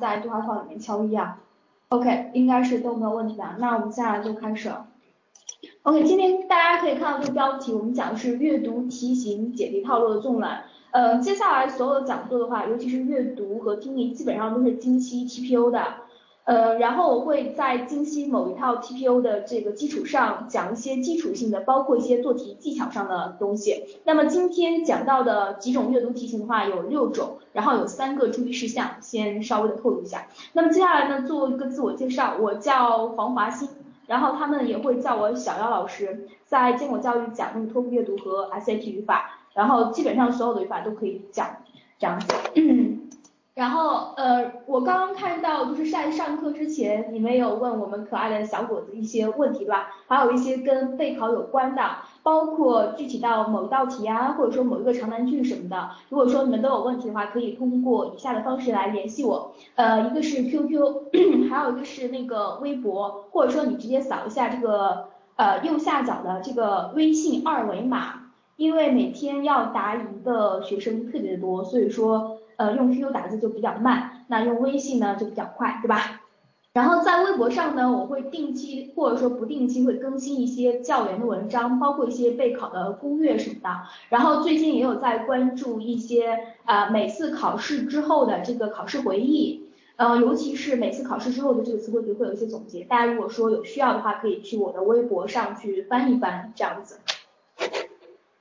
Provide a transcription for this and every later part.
在对话框里面敲一啊。OK，应该是都没有问题的。那我们接下来就开始。OK，今天大家可以看到这个标题，我们讲的是阅读题型解题套路的纵览。呃，接下来所有的讲座的话，尤其是阅读和听力，基本上都是精析 TPO 的。呃，然后我会在精析某一套 TPO 的这个基础上，讲一些基础性的，包括一些做题技巧上的东西。那么今天讲到的几种阅读题型的话，有六种，然后有三个注意事项，先稍微的透露一下。那么接下来呢，做一个自我介绍，我叫黄华新，然后他们也会叫我小妖老师，在坚果教育讲那个托福阅读和 SAT 语法，然后基本上所有的语法都可以讲，这样子。然后呃，我刚刚看到就是在上课之前，你们有问我们可爱的小伙子一些问题对吧？还有一些跟备考有关的，包括具体到某一道题啊，或者说某一个长难句什么的。如果说你们都有问题的话，可以通过以下的方式来联系我。呃，一个是 QQ，还有一个是那个微博，或者说你直接扫一下这个呃右下角的这个微信二维码。因为每天要答疑的学生特别多，所以说。呃，用 QQ 打字就比较慢，那用微信呢就比较快，对吧？然后在微博上呢，我会定期或者说不定期会更新一些教研的文章，包括一些备考的攻略什么的。然后最近也有在关注一些呃每次考试之后的这个考试回忆，呃，尤其是每次考试之后的这个词汇集会有一些总结。大家如果说有需要的话，可以去我的微博上去翻一翻，这样子。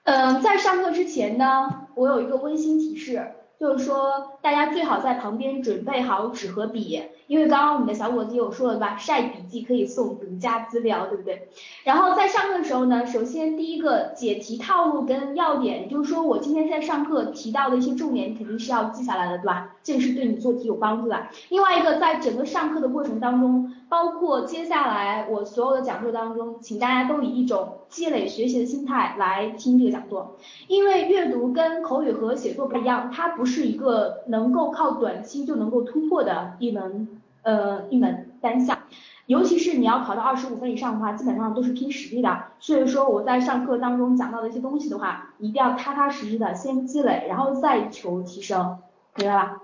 嗯，在上课之前呢，我有一个温馨提示。就是说，大家最好在旁边准备好纸和笔，因为刚刚我们的小伙子有说了吧？晒笔记可以送独家资料，对不对？然后在上课的时候呢，首先第一个解题套路跟要点，就是说我今天在上课提到的一些重点，肯定是要记下来的，对吧？这个是对你做题有帮助的。另外一个，在整个上课的过程当中，包括接下来我所有的讲座当中，请大家都以一种积累学习的心态来听这个讲座，因为阅读跟口语和写作不一样，它不是一个能够靠短期就能够突破的一门呃一门单项，尤其是你要考到二十五分以上的话，基本上都是拼实力的。所以说我在上课当中讲到的一些东西的话，一定要踏踏实实的先积累，然后再求提升，明白吧？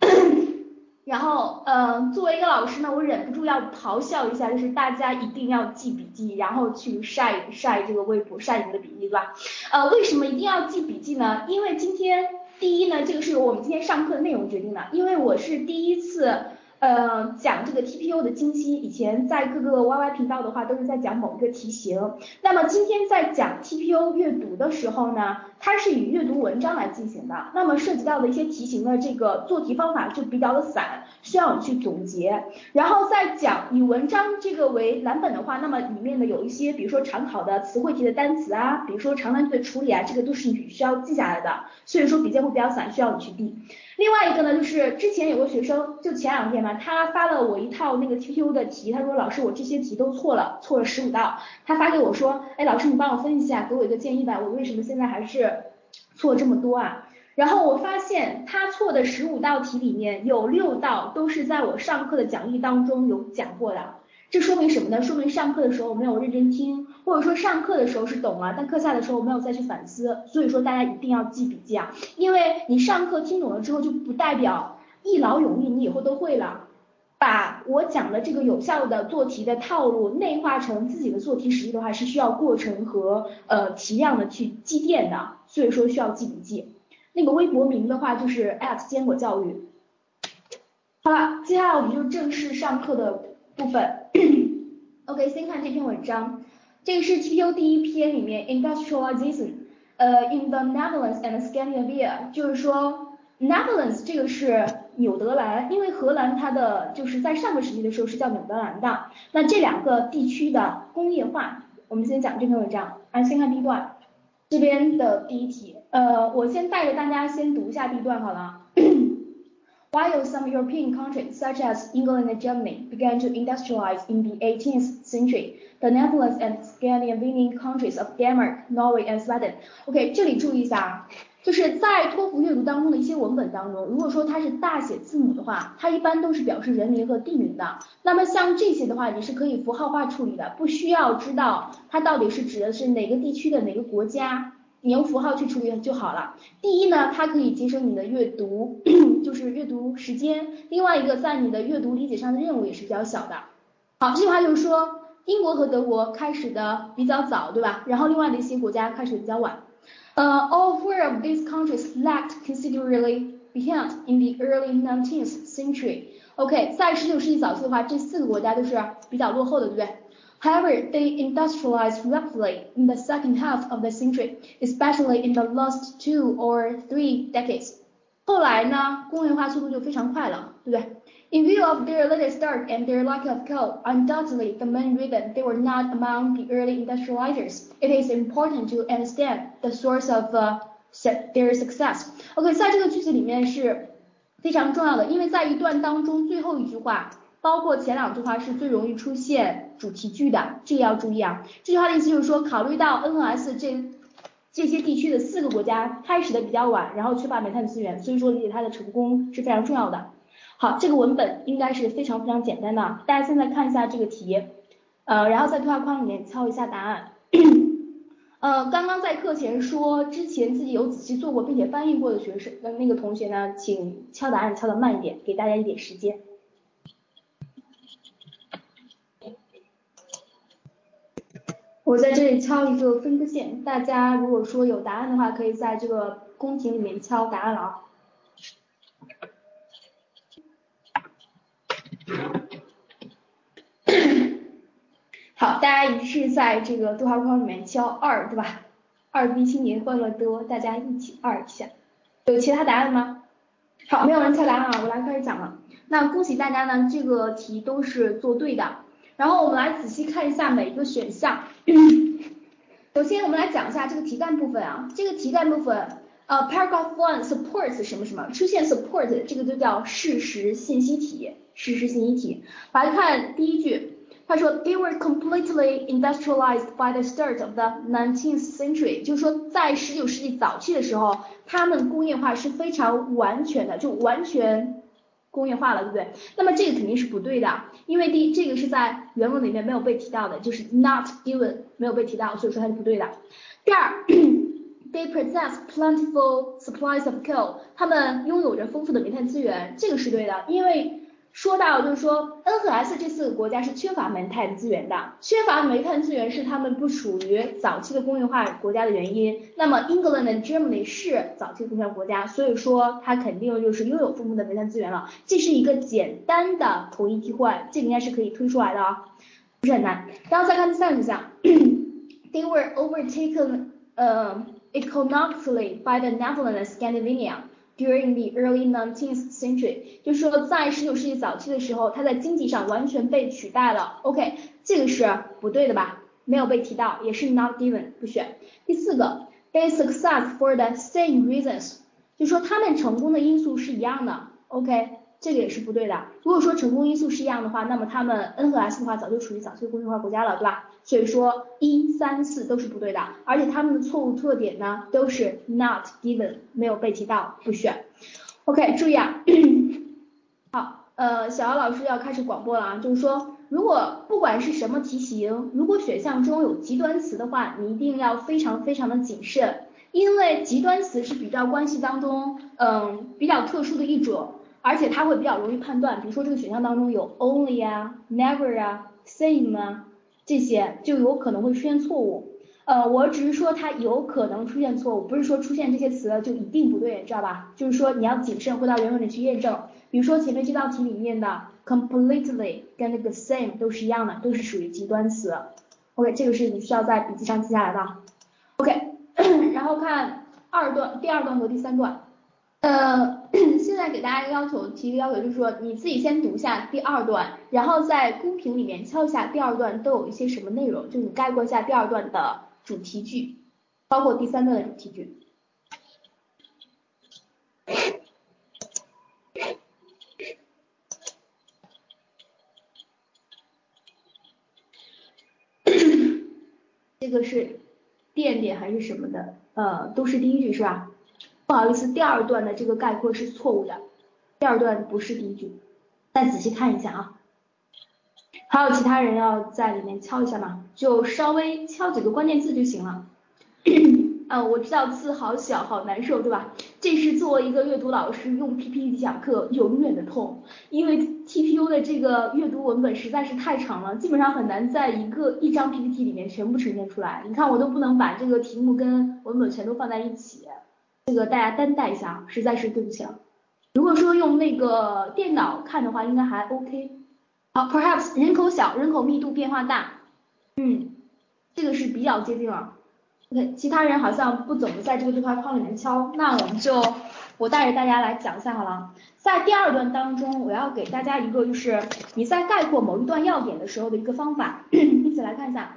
然后，嗯，作为一个老师呢，我忍不住要咆哮一下，就是大家一定要记笔记，然后去晒晒这个微博，晒你的笔记，对吧？呃，为什么一定要记笔记呢？因为今天第一呢，这个是由我们今天上课的内容决定的，因为我是第一次。呃，讲这个 TPO 的精析，以前在各个 YY 频道的话都是在讲某一个题型。那么今天在讲 TPO 阅读的时候呢，它是以阅读文章来进行的。那么涉及到的一些题型的这个做题方法就比较的散，需要你去总结。然后再讲以文章这个为蓝本的话，那么里面的有一些，比如说常考的词汇题的单词啊，比如说长难句的处理啊，这个都是你需要记下来的。所以说笔记会比较散，需要你去记。另外一个呢，就是之前有个学生，就前两天嘛，他发了我一套那个 TPO 的题，他说老师我这些题都错了，错了十五道。他发给我说，哎老师你帮我分析一下，给我一个建议吧，我为什么现在还是错这么多啊？然后我发现他错的十五道题里面有六道都是在我上课的讲义当中有讲过的。这说明什么呢？说明上课的时候没有认真听，或者说上课的时候是懂了，但课下的时候没有再去反思。所以说大家一定要记笔记啊，因为你上课听懂了之后，就不代表一劳永逸，你以后都会了。把我讲的这个有效的做题的套路内化成自己的做题实力的话，是需要过程和呃题量的去积淀的。所以说需要记笔记。那个微博名的话就是 at 坚果教育。好了，接下来我们就正式上课的部分。OK，先看这篇文章，这个是 TPO 第一篇里面 Industrialization，呃，in the Netherlands and Scandinavia，就是说 Netherlands 这个是纽德兰，因为荷兰它的就是在上个世纪的时候是叫纽德兰的，那这两个地区的工业化，我们先讲这篇文章，啊，先看第一段，这边的第一题，呃，我先带着大家先读一下第一段好了。While some European countries, such as England and Germany, began to industrialize in the 18th century, the Netherlands and Scandinavian countries of Denmark, Norway and Sweden. OK，这里注意一下啊， 就是在托福阅读当中的一些文本当中，如果说它是大写字母的话，它一般都是表示人名和地名的。那么像这些的话，你是可以符号化处理的，不需要知道它到底是指的是哪个地区的哪个国家。你用符号去处理就好了。第一呢，它可以节省你的阅读，就是阅读时间；另外一个，在你的阅读理解上的任务也是比较小的。好，这句话就是说，英国和德国开始的比较早，对吧？然后另外的一些国家开始比较晚。呃，all four of these countries lagged considerably behind in the early 19th century. OK，在十九世纪早期的话，这四个国家都是比较落后的，对不对？However, they industrialized rapidly in the second half of the century, especially in the last two or three decades. 后来呢，工业化速度就非常快了，对不对 ？In view of their late start and their lack of coal, undoubtedly the main reason they were not among the early industrializers, it is important to understand the source of uh, their success. OK，在这个句子里面是非常重要的，因为在一段当中最后一句话。包括前两句话是最容易出现主题句的，这个要注意啊。这句话的意思就是说，考虑到 N 和 S 这这些地区的四个国家开始的比较晚，然后缺乏煤炭资源，所以说理解它的成功是非常重要的。 好，这个文本应该是非常非常简单的，大家现在看一下这个题，呃，然后在对话框里面敲一下答案。呃，刚刚在课前说之前自己有仔细做过并且翻译过的学生的那个同学呢，请敲答案敲的慢一点，给大家一点时间。我在这里敲一个分割线，大家如果说有答案的话，可以在这个公屏里面敲答案了啊。好，大家一致在这个对话框里面敲二，对吧？二逼青年欢乐多，大家一起二一下。有其他答案吗？好，没有人猜答案啊，我来开始讲了。那恭喜大家呢，这个题都是做对的。然后我们来仔细看一下每一个选项。首先我们来讲一下这个题干部分啊，这个题干部分，呃，paragraph one supports 什么什么，出现 support 这个就叫事实信息题，事实信息题。来看第一句，他说 they were completely industrialized by the start of the 19th century，就是说在十九世纪早期的时候，他们工业化是非常完全的，就完全。工业化了，对不对？那么这个肯定是不对的，因为第一，这个是在原文里面没有被提到的，就是 not given 没有被提到，所以说它是不对的。第二，they possess plentiful supplies of coal，他们拥有着丰富的煤炭资源，这个是对的，因为。说到就是说，N 和 S 这四个国家是缺乏煤炭资源的，缺乏煤炭资源是他们不属于早期的工业化国家的原因。那么 England and Germany 是早期工业化国家，所以说它肯定就是拥有丰富的煤炭资源了。这是一个简单的统一替换，这个应该是可以推出来的啊，不是很难。然后再看第三个选项，They were overtaken, uh, economically by the Netherlands, Scandinavia. During the early 19th century，就是说在十九世纪早期的时候，它在经济上完全被取代了。OK，这个是不对的吧？没有被提到，也是 not given，不选。第四个，they success for the same reasons，就说他们成功的因素是一样的。OK。这个也是不对的。如果说成功因素是一样的话，那么他们 N 和 S 的话早就处于早期工业化国家了，对吧？所以说一三四都是不对的，而且他们的错误特点呢都是 not given 没有被提到，不选。OK，注意啊。好，呃，小姚老师要开始广播了啊，就是说如果不管是什么题型，如果选项中有极端词的话，你一定要非常非常的谨慎，因为极端词是比较关系当中嗯比较特殊的一种。而且它会比较容易判断，比如说这个选项当中有 only 啊，never 啊，same 啊，这些就有可能会出现错误。呃，我只是说它有可能出现错误，不是说出现这些词就一定不对，知道吧？就是说你要谨慎，回到原文里去验证。比如说前面这道题里面的 completely 跟那个 same 都是一样的，都是属于极端词。OK，这个是你需要在笔记上记下来的。OK，然后看二段，第二段和第三段。呃，现在给大家一个要求，提一个要求，就是说你自己先读一下第二段，然后在公屏里面敲一下第二段都有一些什么内容，就你概括一下第二段的主题句，包括第三段的主题句。这个是垫垫还是什么的？呃，都是第一句是吧？不好意思，第二段的这个概括是错误的，第二段不是第一句，再仔细看一下啊。还有其他人要在里面敲一下吗？就稍微敲几个关键字就行了。啊，我知道字好小，好难受，对吧？这是作为一个阅读老师用 PPT 讲课永远的痛，因为 TPU 的这个阅读文本实在是太长了，基本上很难在一个一张 PPT 里面全部呈现出来。你看我都不能把这个题目跟文本全都放在一起，这个大家担待一下啊，实在是对不起了。如果说用那个电脑看的话，应该还 OK。好，perhaps 人口小，人口密度变化大，嗯，这个是比较接近了。OK，其他人好像不怎么在这个对话框里面敲，那我们就我带着大家来讲一下好了。在第二段当中，我要给大家一个就是你在概括某一段要点的时候的一个方法，一起来看一下。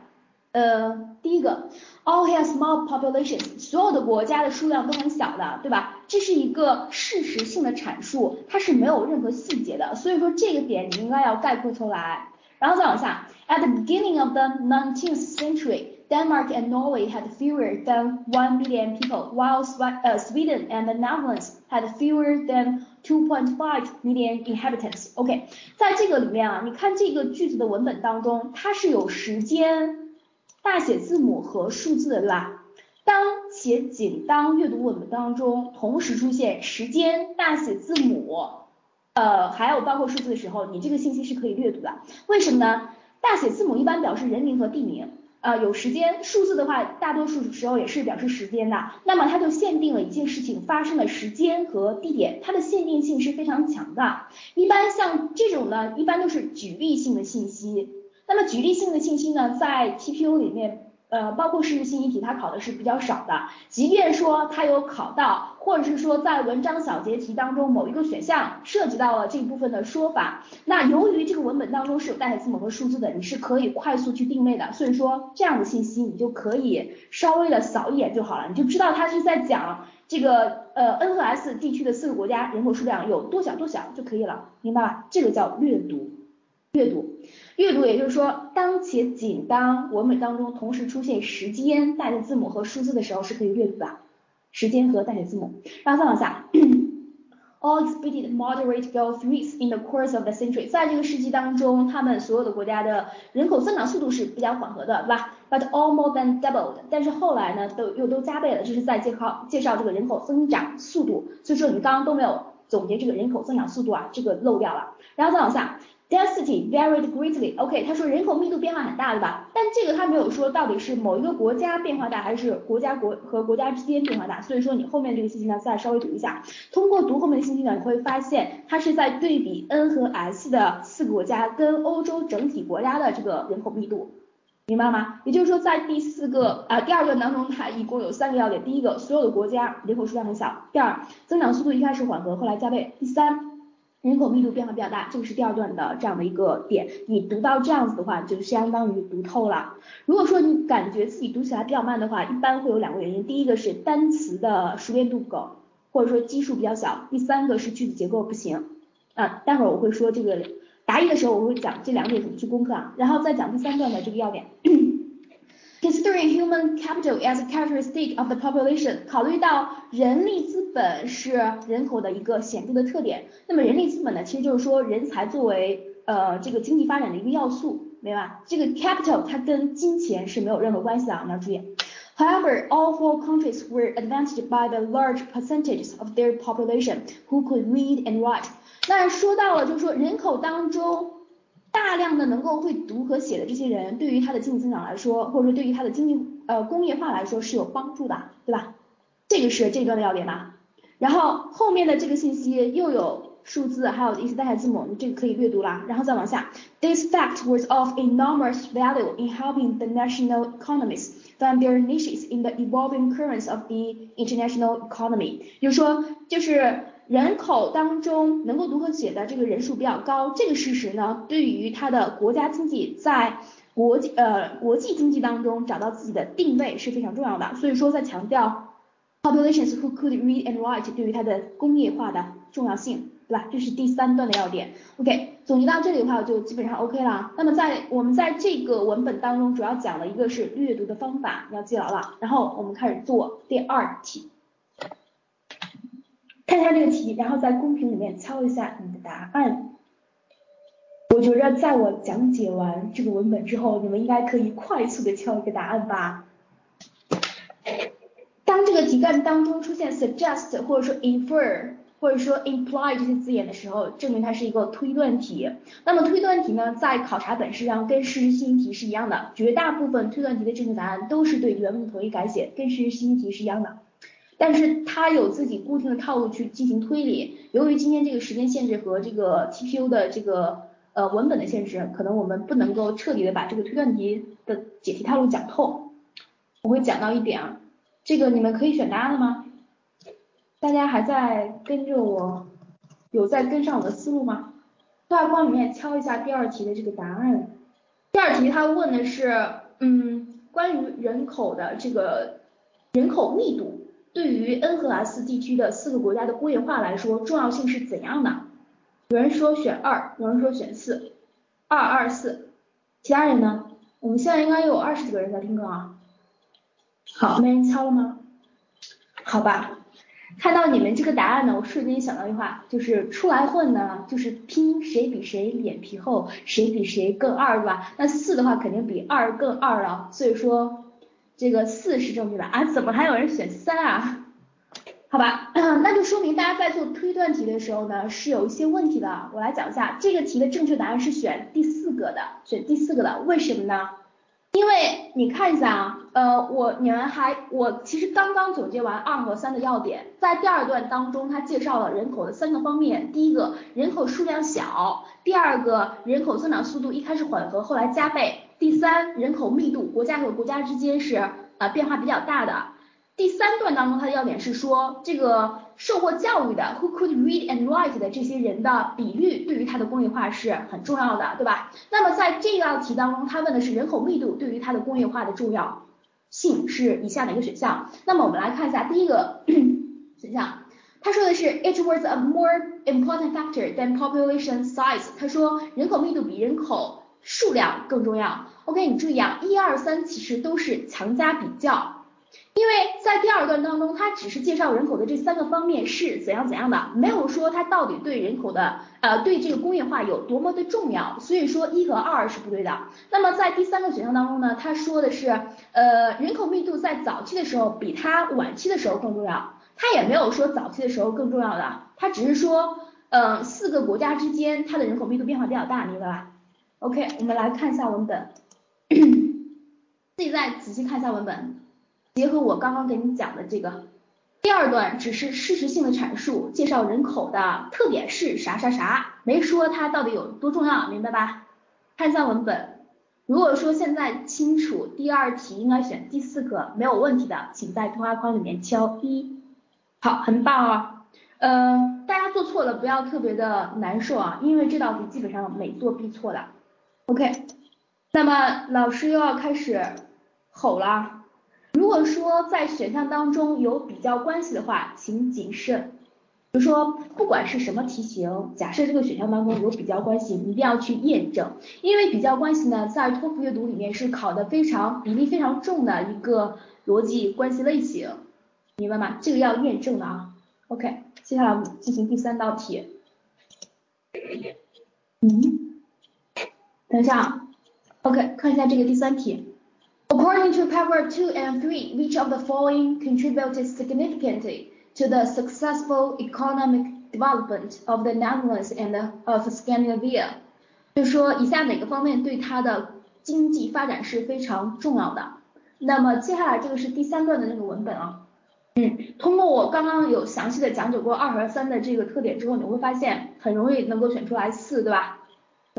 呃，第一个 ，all have small populations，所有的国家的数量都很小的，对吧？这是一个事实性的阐述，它是没有任何细节的，所以说这个点你应该要概括出来。然后再往下，at the beginning of the 19th century, Denmark and Norway had fewer than one million people, while Sweden and the Netherlands had fewer than 2.5 million inhabitants. OK，在这个里面啊，你看这个句子的文本当中，它是有时间。 大写字母和数字，对吧？当且仅当阅读文本当中同时出现时间、大写字母，呃，还有包括数字的时候，你这个信息是可以略读的。为什么呢？大写字母一般表示人名和地名，呃，有时间；数字的话，大多数时候也是表示时间的。那么它就限定了一件事情发生的时间和地点，它的限定性是非常强的。一般像这种呢，一般都是举例性的信息。那么举例性的信息呢，在 TPU 里面，呃，包括事实信息题，它考的是比较少的。即便说它有考到，或者是说在文章小节题当中某一个选项涉及到了这一部分的说法，那由于这个文本当中是有代写字母和数字的，你是可以快速去定位的。所以说这样的信息你就可以稍微的扫一眼就好了，你就知道它是在讲这个呃 N 和 S 地区的四个国家人口数量有多小多小就可以了，明白吧？这个叫略读，阅读。阅读，也就是说，当且仅当文本当中同时出现时间、大写字母和数字的时候，是可以阅读的。时间和大写字母，然后再往下。All experienced moderate growth rates in the course of the century，在这个世纪当中，他们所有的国家的人口增长速度是比较缓和的，对吧？But all more than doubled，但是后来呢，都又都加倍了，这是在介绍介绍这个人口增长速度。所以说你刚刚都没有总结这个人口增长速度啊，这个漏掉了。然后再往下。Density varied greatly. OK，他说人口密度变化很大，对吧？但这个他没有说到底是某一个国家变化大，还是国家国和国家之间变化大。所以说你后面这个信息呢，再稍微读一下。通过读后面的信息呢，你会发现它是在对比 N 和 S 的四个国家跟欧洲整体国家的这个人口密度，明白吗？也就是说在第四个啊第二段当中，它一共有三个要点。第一个，所有的国家人口数量很小。第二，增长速度一开始缓和，后来加倍。第三。人口密度变化比较大，这个是第二段的这样的一个点。你读到这样子的话，就相当于读透了。如果说你感觉自己读起来比较慢的话，一般会有两个原因。第一个是单词的熟练度不够，或者说基数比较小。第三个是句子结构不行。啊，待会儿我会说这个答疑的时候，我会讲这两点怎么去攻克啊，然后再讲第三段的这个要点。Considering human capital as a characteristic of the population，考虑到人力资本是人口的一个显着的特点，那么人力资本呢，其实就是说人才作为呃这个经济发展的一个要素，明白吧？这个 capital 它跟金钱是没有任何关系的，你要注意。However, all four countries were advantaged by the large percentages of their population who could read and write。那说到了，就是说人口当中。 大量的能够会读和写的这些人，对于他的经济增长来说，或者说对于他的经济呃工业化来说是有帮助的，对吧？这个是这一段的要点吧。然后后面的这个信息又有数字，还有一些大写字母，你这个可以阅读啦。然后再往下，This fact was of enormous value in helping the national economies find their niches in the evolving currents of the international economy。就是说，就是。人口当中能够读和写的这个人数比较高，这个事实呢，对于它的国家经济在国际呃国际经济当中找到自己的定位是非常重要的。所以说在强调 populations who could read and write 对于它的工业化的重要性，对吧？这是第三段的要点。OK，总结到这里的话，就基本上 OK 了。那么在我们在这个文本当中主要讲了一个是阅读的方法，你要记牢了。然后我们开始做第二题。看一下这个题，然后在公屏里面敲一下你的答案。我觉着在我讲解完这个文本之后，你们应该可以快速的敲一个答案吧。当这个题干当中出现 suggest 或者说 infer 或者说 imply 这些字眼的时候，证明它是一个推断题。那么推断题呢，在考察本式上跟事实性题是一样的，绝大部分推断题的正确答案都是对原文的统一改写，跟事实性题是一样的。但是它有自己固定的套路去进行推理。由于今天这个时间限制和这个 TPU 的这个呃文本的限制，可能我们不能够彻底的把这个推断题的解题套路讲透。我会讲到一点啊，这个你们可以选答案了吗？大家还在跟着我，有在跟上我的思路吗？对话框里面敲一下第二题的这个答案。第二题它问的是，嗯，关于人口的这个人口密度，对于 N 和 S 地区的四个国家的工业化来说，重要性是怎样的？有人说选二，有人说选四，二二四。其他人呢？我们现在应该有二十几个人在听课啊。好，没人敲了吗？好吧。看到你们这个答案呢，我瞬间想到一句话，就是出来混呢，就是拼谁比谁脸皮厚，谁比谁更二，对吧？那四的话肯定比二更二啊，所以说这个四是正确的啊，怎么还有人选三啊？好吧，那就说明大家在做推断题的时候呢，是有一些问题的。我来讲一下，这个题的正确答案是选第四个的，选第四个的，为什么呢？因为你看一下啊，呃，我你们还我其实刚刚总结完二和三的要点，在第二段当中，它介绍了人口的三个方面，第一个人口数量小，第二个人口增长速度一开始缓和，后来加倍，第三人口密度国家和国家之间是呃变化比较大的。第三段当中，它的要点是说，这个受过教育的，who could read and write 的这些人的比率，对于它的工业化是很重要的，对吧？那么在这道题当中，它问的是人口密度对于它的工业化的重要性是以下哪个选项？那么我们来看一下第一个 选项，他说的是 it was a more important factor than population size。他说人口密度比人口数量更重要。OK，你注意啊，一二三其实都是强加比较。因为在第二段当中，它只是介绍人口的这三个方面是怎样怎样的，没有说它到底对人口的呃对这个工业化有多么的重要，所以说一和二是不对的。那么在第三个选项当中呢，他说的是呃人口密度在早期的时候比它晚期的时候更重要，他也没有说早期的时候更重要的，他只是说呃四个国家之间它的人口密度变化比较大，明白吧？OK，我们来看一下文本，自己再仔细看一下文本。结合我刚刚给你讲的这个，第二段只是事实性的阐述，介绍人口的特点是啥啥啥，没说它到底有多重要，明白吧？看一下文本，如果说现在清楚第二题应该选第四个没有问题的，请在对话框里面敲一。好，很棒啊。呃，大家做错了不要特别的难受啊，因为这道题基本上每做必错的。OK，那么老师又要开始吼了。如果说在选项当中有比较关系的话，请谨慎。比如说，不管是什么题型，假设这个选项当中有比较关系，一定要去验证，因为比较关系呢，在托福阅读里面是考的非常比例非常重的一个逻辑关系类型，明白吗？这个要验证的啊。OK，接下来我们进行第三道题。嗯，等一下，OK，看一下这个第三题。According to paper two and three, which of the following contributed significantly to the successful economic development of the Netherlands and of Scandinavia？就说，以下哪个方面对它的经济发展是非常重要的？那么接下来这个是第三段的那个文本啊。嗯，通过我刚刚有详细的讲解过二和三的这个特点之后，你会发现很容易能够选出来四，对吧？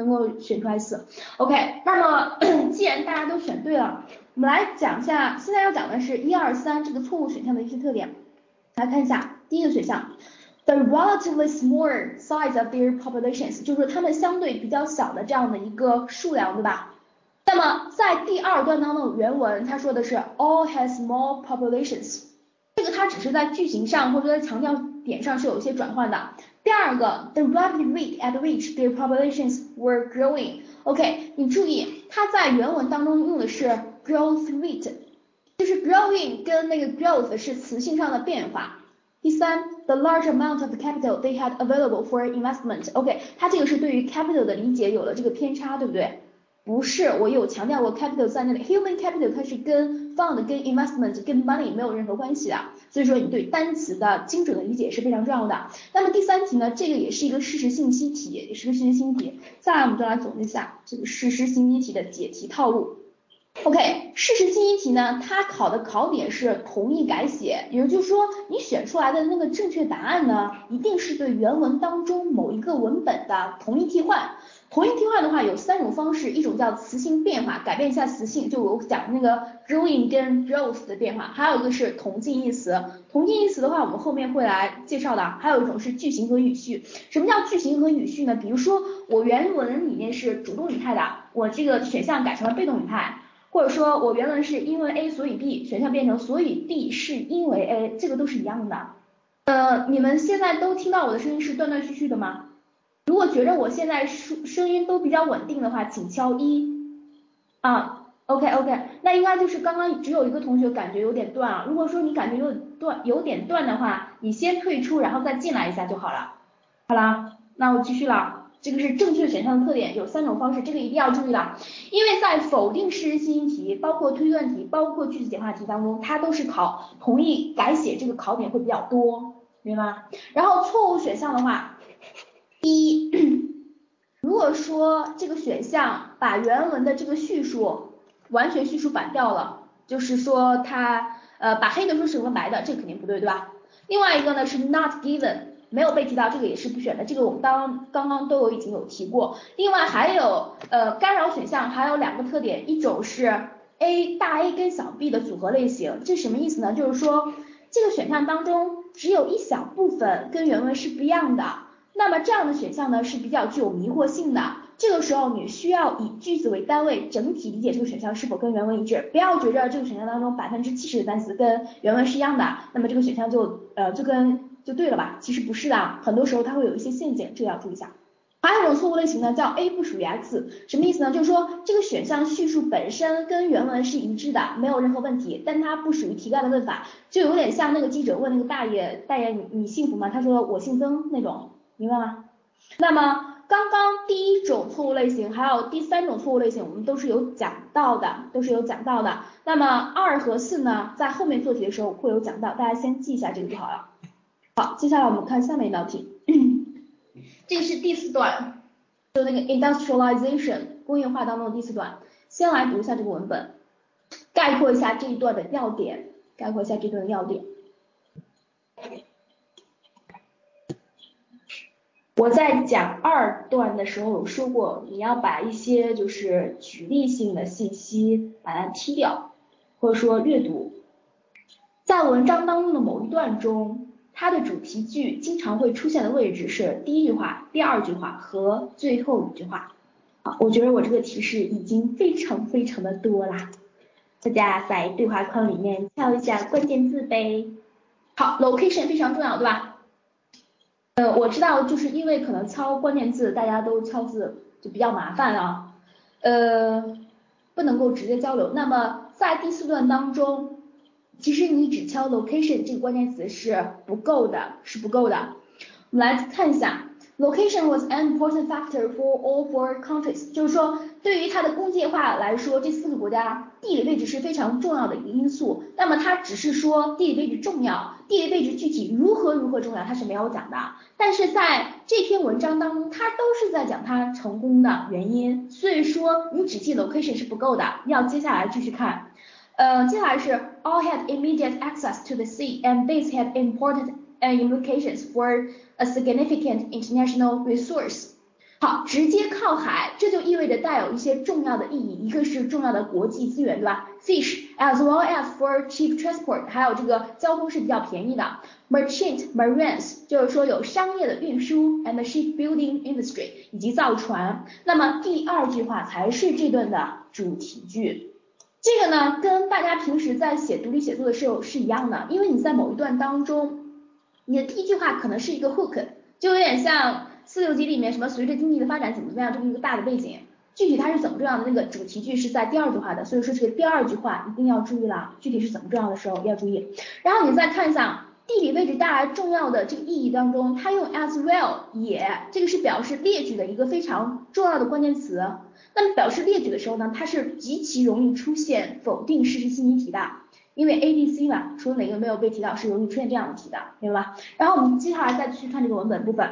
能够选出来四。OK，那么 既然大家都选对了。我们来讲一下，现在要讲的是一二三这个错误选项的一些特点。来看一下第一个选项，the relatively small size of their populations，就是它们相对比较小的这样的一个数量，对吧？那么在第二段当中原文它说的是 all has small populations，这个它只是在句型上或者在强调点上是有一些转换的。第二个，the rapid rate at which their populations were growing，OK，你注意它在原文当中用的是。Growth rate 就是 growing 跟那个 growth 是词性上的变化。第三，the large amount of capital they had available for investment。OK，它这个是对于 capital 的理解有了这个偏差，对不对？不是，我有强调过 capital 在那里，human capital 它是跟 fund、跟 investment、跟 money 没有任何关系的，所以说你对单词的精准的理解是非常重要的。那么第三题呢，这个也是一个事实信息题，也是个事实信息题。再来我们就来总结一下这个事实信息题的解题套路。OK，事实信息题呢，它考的考点是同意改写，也就是说你选出来的那个正确答案呢，一定是对原文当中某一个文本的同意替换。同音替换的话有三种方式，一种叫词性变化，改变一下词性，就我讲那个 growing 跟 growth 的变化，还有一个是同近义词，同近义词的话我们后面会来介绍的，还有一种是句型和语序。什么叫句型和语序呢？比如说我原文里面是主动语态的，我这个选项改成了被动语态，或者说我原文是因为 A 所以 B，选项变成所以 D 是因为 A，这个都是一样的。呃，你们现在都听到我的声音是断断续续的吗？如果觉得我现在声声音都比较稳定的话，请敲一啊，OK OK，那应该就是刚刚只有一个同学感觉有点断啊。如果说你感觉有点断有点断的话，你先退出，然后再进来一下就好了。好了，那我继续了。这个是正确选项的特点，有三种方式，这个一定要注意了。因为在否定事实信息题、包括推断题、包括句子简化题当中，它都是考同意改写，这个考点会比较多，明白吗？然后错误选项的话。第一，如果说这个选项把原文的这个叙述完全叙述反掉了，就是说它呃把黑的说成了白的，这肯定不对，对吧？另外一个呢是 not given，没有被提到，这个也是不选的，这个我们刚刚刚都有已经有提过。另外还有呃干扰选项还有两个特点，一种是 A 大 A 跟小 b 的组合类型，这什么意思呢？就是说这个选项当中只有一小部分跟原文是不一样的。那么这样的选项呢是比较具有迷惑性的，这个时候你需要以句子为单位，整体理解这个选项是否跟原文一致，不要觉着这个选项当中百分之七十的单词跟原文是一样的，那么这个选项就呃就跟就对了吧？其实不是的，很多时候它会有一些陷阱，这个要注意一下。还有一种错误类型呢，叫 A 不属于 X，什么意思呢？就是说这个选项叙述本身跟原文是一致的，没有任何问题，但它不属于题干的问法，就有点像那个记者问那个大爷，大爷你你幸福吗？他说我姓曾那种。明白吗？那么刚刚第一种错误类型，还有第三种错误类型，我们都是有讲到的，都是有讲到的。那么二和四呢，在后面做题的时候会有讲到，大家先记一下这个就好了。好，接下来我们看下面一道题，这个是第四段，就那个 industrialization 工业化当中的第四段，先来读一下这个文本，概括一下这一段的要点，概括一下这段的要点。我在讲二段的时候有说过，你要把一些就是举例性的信息把它踢掉，或者说阅读。在文章当中的某一段中，它的主题句经常会出现的位置是第一句话、第二句话和最后一句话。好，我觉得我这个提示已经非常非常的多啦，大家在对话框里面敲一下关键字呗。好，location 非常重要，对吧？呃，我知道，就是因为可能敲关键字，大家都敲字就比较麻烦了，呃，不能够直接交流。那么在第四段当中，其实你只敲 location 这个关键词是不够的，是不够的。我们来看一下。Location was an important factor for all four countries，就是说对于它的工业化来说，这四个国家地理位置是非常重要的一个因素。那么它只是说地理位置重要，地理位置具体如何如何重要，它是没有讲的。但是在这篇文章当中，它都是在讲它成功的原因。所以说你只记 location 是不够的，要接下来继续看。呃，接下来是 all had immediate access to the sea and this had important And implications for a significant international resource。好，直接靠海，这就意味着带有一些重要的意义，一个是重要的国际资源，对吧？Fish as well as for cheap transport，还有这个交通是比较便宜的。Merchant marines 就是说有商业的运输，and shipbuilding industry 以及造船。那么第二句话才是这段的主题句。这个呢，跟大家平时在写独立写作的时候是一样的，因为你在某一段当中。你的第一句话可能是一个 hook，就有点像四六级里面什么随着经济的发展怎么怎么样这么一个大的背景，具体它是怎么重要的那个主题句是在第二句话的，所以说这个第二句话一定要注意了，具体是怎么重要的时候要注意。然后你再看一下地理位置带来重要的这个意义当中，它用 as well 也这个是表示列举的一个非常重要的关键词。那么表示列举的时候呢，它是极其容易出现否定事实信息题的，因为 A、B、C 嘛，除了哪个没有被提到，是容易出现这样的题的，明白吧？然后我们接下来再继续看这个文本部分，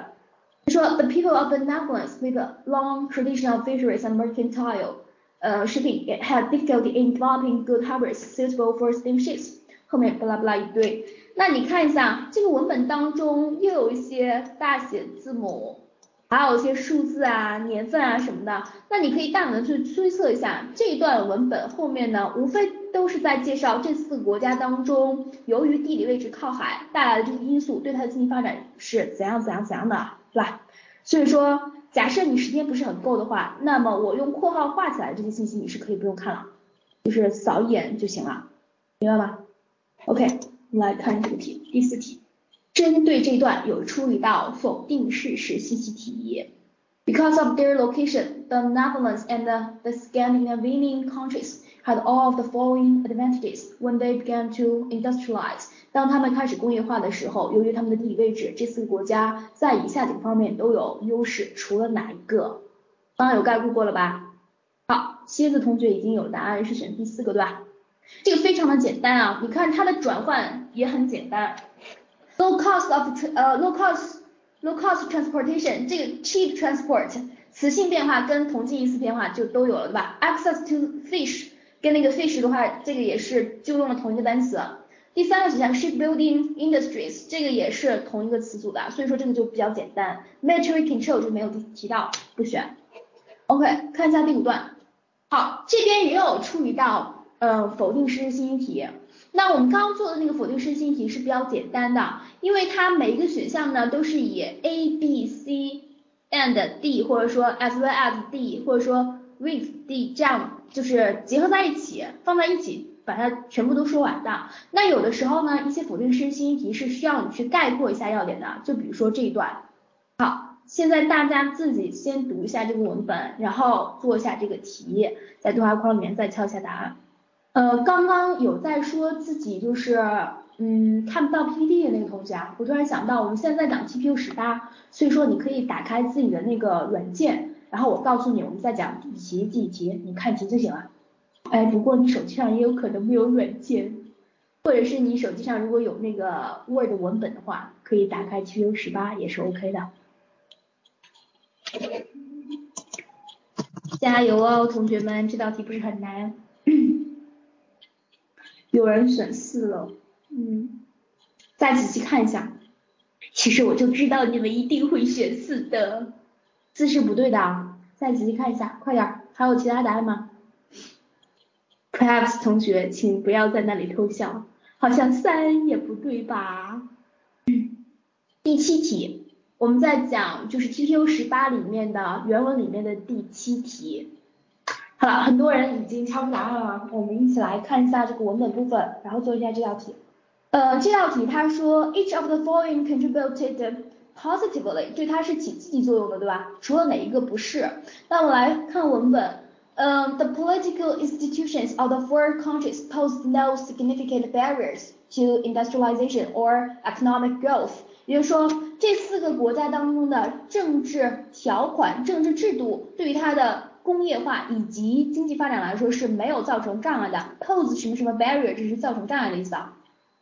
说 The people of the Netherlands with a long tradition of fisheries and mercantile 呃 shipping had difficulty in developing good harbours suitable for steamships。后面巴拉巴拉一堆，那你看一下这个文本当中又有一些大写字母。还有一些数字啊、年份啊什么的，那你可以大胆的去推测一下，这一段文本后面呢，无非都是在介绍这四个国家当中，由于地理位置靠海带来的这个因素，对它的经济发展是怎样怎样怎样的，对吧？所以说，假设你时间不是很够的话，那么我用括号画起来这些信息你是可以不用看了，就是扫一眼就行了，明白吗？OK，我们来看这个题，第四题。针对这段有出一道否定事实信息题。Because of their location, the Netherlands and the, the Scandinavian countries had all of the following advantages when they began to industrialize. 当他们开始工业化的时候，由于他们的地理位置，这四个国家在以下几个方面都有优势。除了哪一个？刚刚有概括过了吧？好，蝎子同学已经有答案，是选第四个，对吧？这个非常的简单啊，你看它的转换也很简单。low cost of 呃 low cost low cost transportation 这个 cheap transport 词性变化跟同义词变化就都有了对吧？access to fish 跟那个 fish 的话，这个也是就用了同一个单词。第三个选项 shipbuilding industries 这个也是同一个词组的，所以说这个就比较简单。military control 就没有提到，不选。OK，看一下第五段。好，这边也有出一道呃否定事实信息题。那我们刚刚做的那个否定式信息题是比较简单的，因为它每一个选项呢都是以 A、B、C and D，或者说 as well as D，或者说 with D 这样就是结合在一起，放在一起把它全部都说完的。那有的时候呢，一些否定式信息题是需要你去概括一下要点的，就比如说这一段。好，现在大家自己先读一下这个文本，然后做一下这个题，在对话框里面再敲一下答案。呃，刚刚有在说自己就是嗯看不到 PPT 的那个同学啊，我突然想到我们现在在讲 TPU 十八，所以说你可以打开自己的那个软件，然后我告诉你我们再讲几题几题，你看题就行了。哎，不过你手机上也有可能没有软件，或者是你手机上如果有那个 Word 文本的话，可以打开 TPU 十八也是 OK 的。加油哦，同学们，这道题不是很难。有人选四了，嗯，再仔细看一下，其实我就知道你们一定会选四的，四是不对的啊，再仔细看一下，快点，还有其他答案吗？Perhaps 同学，请不要在那里偷笑，好像三也不对吧？第七题，我们在讲就是 TPU 十八里面的原文里面的第七题。好了，很多人已经敲出答案了，我们一起来看一下这个文本部分，然后做一下这道题。呃，这道题他说，each of the following contributed positively，对它是起积极作用的，对吧？除了哪一个不是？那我们来看文本，嗯，the political institutions of the four countries pose no significant barriers to industrialization or economic growth，也就是说，这四个国家当中的政治条款、政治制度对于它的工业化以及经济发展来说是没有造成障碍的。pose 什么什么 barrier，这是造成障碍的意思啊。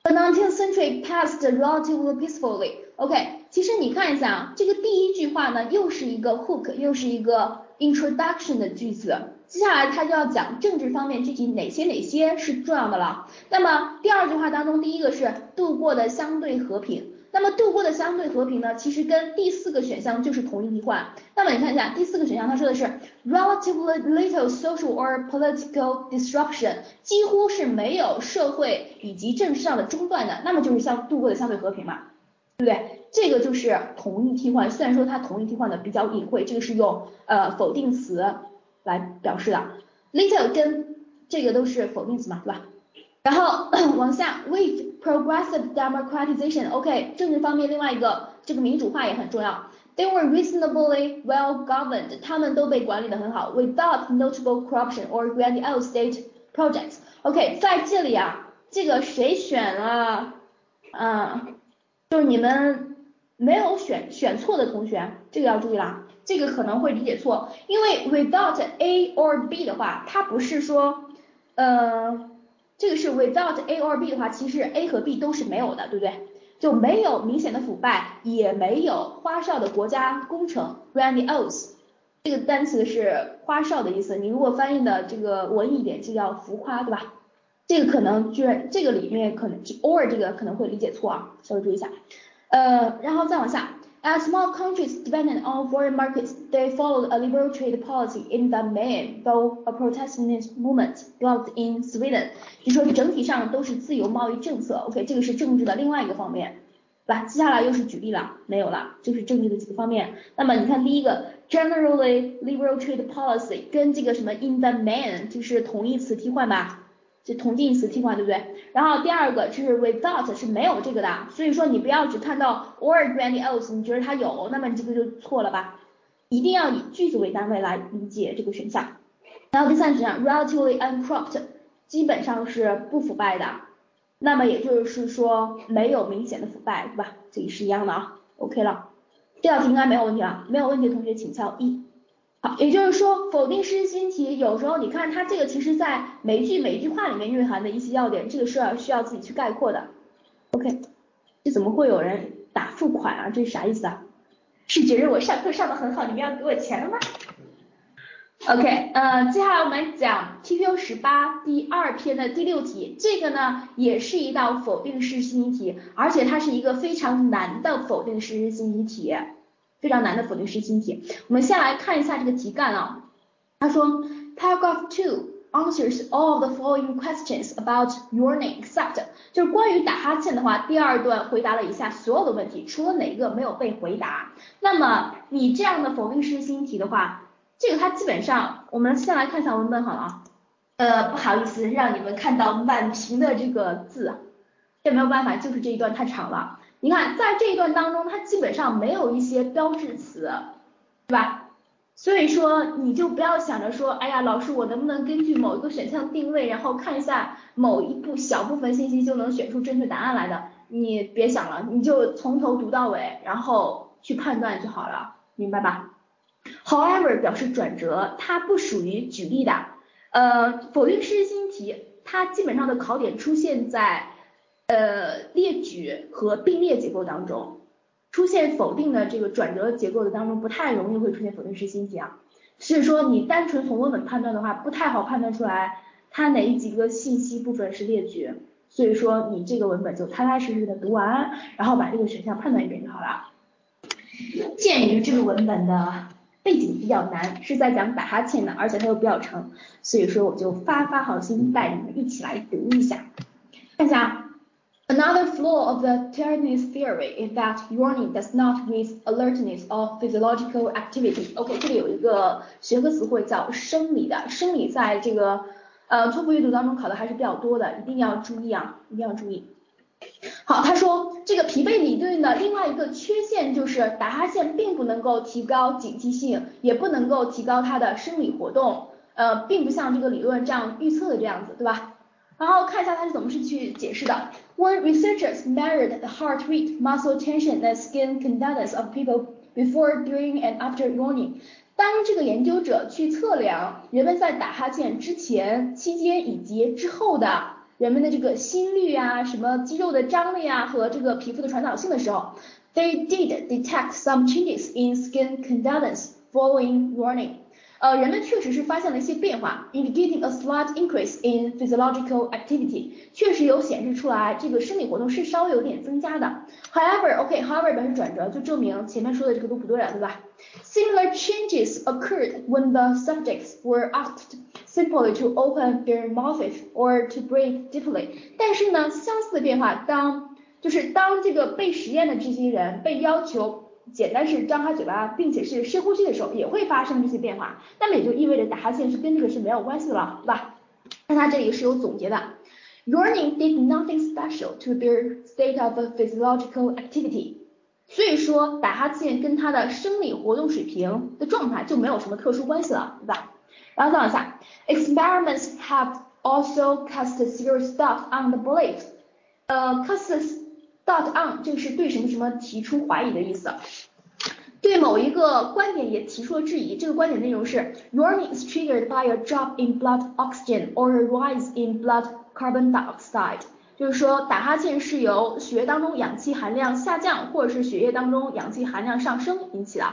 The 19th century passed relatively peacefully. OK，其实你看一下啊，这个第一句话呢，又是一个 hook，又是一个 introduction 的句子。接下来他就要讲政治方面具体哪些哪些是重要的了。那么第二句话当中，第一个是度过的相对和平。那么度过的相对和平呢，其实跟第四个选项就是同义替换。那么你看一下第四个选项，他说的是 relatively little social or political disruption，几乎是没有社会以及政治上的中断的，那么就是相度过的相对和平嘛，对不对？这个就是同义替换，虽然说它同义替换的比较隐晦，这个是用呃否定词来表示的，little 跟这个都是否定词嘛，对吧？然后往下，with progressive democratization，OK，政治方面另外一个这个民主化也很重要。They were reasonably well governed，他们都被管理的很好，without notable corruption or grandiose state projects。OK，在这里啊，这个谁选了？嗯，就是你们没有选选错的同学，这个要注意啦，这个可能会理解错，因为 without A or B 的话，它不是说，呃，这个是 without A or B 的话，其实 A 和 B 都是没有的，对不对？就没有明显的腐败，也没有花哨的国家工程 grandiose，这个单词是花哨的意思，你如果翻译的这个文艺一点，就叫浮夸，对吧？这个可能居然这个里面可能 or 这个可能会理解错啊，稍微注意一下。呃，然后再往下，as small countries dependent on foreign markets, they followed a liberal trade policy in the main, though a protectionist movement developed in Sweden。就说整体上都是自由贸易政策，OK，这个是政治的另外一个方面，对吧？接下来又是举例了，没有了，就是政治的几个方面。那么你看第一个，generally liberal trade policy 跟这个什么 in the main 就是同义词替换吧。 就同近义词替换，对不对？然后第二个就是 without 是没有这个的，所以说你不要只看到 or grandiose，你觉得它有，那么你这个就错了吧？一定要以句子为单位来理解这个选项。然后第三选项 relatively uncorrupt，基本上是不腐败的，那么也就是说没有明显的腐败，对吧？这也是一样的啊，OK 了。这道题应该没有问题了，没有问题的同学请敲一。也就是说，否定式新题有时候你看它这个，其实在每一句每一句话里面蕴含的一些要点，这个是要需要自己去概括的。OK，这怎么会有人打付款啊？这是啥意思啊？是觉得我上课上的很好，你们要给我钱了吗？OK，呃，接下来我们讲 TPU 十八第二篇的第六题，这个呢也是一道否定式新题，而且它是一个非常难的否定式新题。非常难的否定式新题，我们先来看一下这个题干啊。他说，Paragraph two answers all the following questions about yawning except，就是关于打哈欠的话，第二段回答了以下所有的问题，除了哪一个没有被回答。那么你这样的否定式新题的话，这个它基本上，我们先来看一下文本好了啊。呃，不好意思，让你们看到满屏的这个字，这没有办法，就是这一段太长了。你看，在这一段当中，它基本上没有一些标志词，对吧？所以说你就不要想着说，哎呀，老师我能不能根据某一个选项定位，然后看一下某一部小部分信息就能选出正确答案来的，你别想了，你就从头读到尾，然后去判断就好了，明白吧？However 表示转折，它不属于举例的，呃，否定式新题，它基本上的考点出现在。呃，列举和并列结构当中出现否定的这个转折结构的当中，不太容易会出现否定式新题啊。所以说你单纯从文本判断的话，不太好判断出来它哪几个信息部分是列举。所以说你这个文本就踏踏实实的读完，然后把这个选项判断一遍就好了。鉴于这个文本的背景比较难，是在讲打哈欠的，而且它又比较长，所以说我就发发好心带你们一起来读一下，看一下。Another flaw of the tiredness theory is that yawning does not raise alertness of physiological activity. OK，这里有一个学科词汇叫生理的，生理在这个呃托福阅读当中考的还是比较多的，一定要注意啊，一定要注意。好，他说这个疲惫理论的另外一个缺陷就是打哈欠并不能够提高警惕性，也不能够提高它的生理活动，呃，并不像这个理论这样预测的这样子，对吧？然后看一下它是怎么是去解释的。When researchers measured the heart rate, muscle tension, and skin conductance of people before, during, and after yawning，当这个研究者去测量人们在打哈欠之前、期间以及之后的人们的这个心率啊、什么肌肉的张力啊和这个皮肤的传导性的时候，they did detect some changes in skin conductance following yawning。呃，人们确实是发现了一些变化，indicating a slight increase in physiological activity，确实有显示出来这个生理活动是稍微有点增加的。However，OK，However 表示转折，就证明前面说的这个都不对了，对吧？Similar changes occurred when the subjects were asked simply to open their mouths or to breathe deeply。但是呢，相似的变化，当就是当这个被实验的这些人被要求。 简单是张开嘴巴，并且是深呼吸的时候，也会发生这些变化。那么也就意味着打哈欠是跟这个是没有关系的了，对吧？那它这里是有总结的，Yawning did nothing special to their state of physiological activity。所以说打哈欠跟它的生理活动水平的状态就没有什么特殊关系了，对吧？然后再往下，Experiments have also cast serious doubt on the belief，。呃，cast doubt on 这个是对什么什么提出怀疑的意思，对某一个观点也提出了质疑。这个观点内容是 yawning is triggered by a drop in blood oxygen or a rise in blood carbon dioxide，就是说打哈欠是由血液当中氧气含量下降，或者是血液当中氧气含量上升引起的。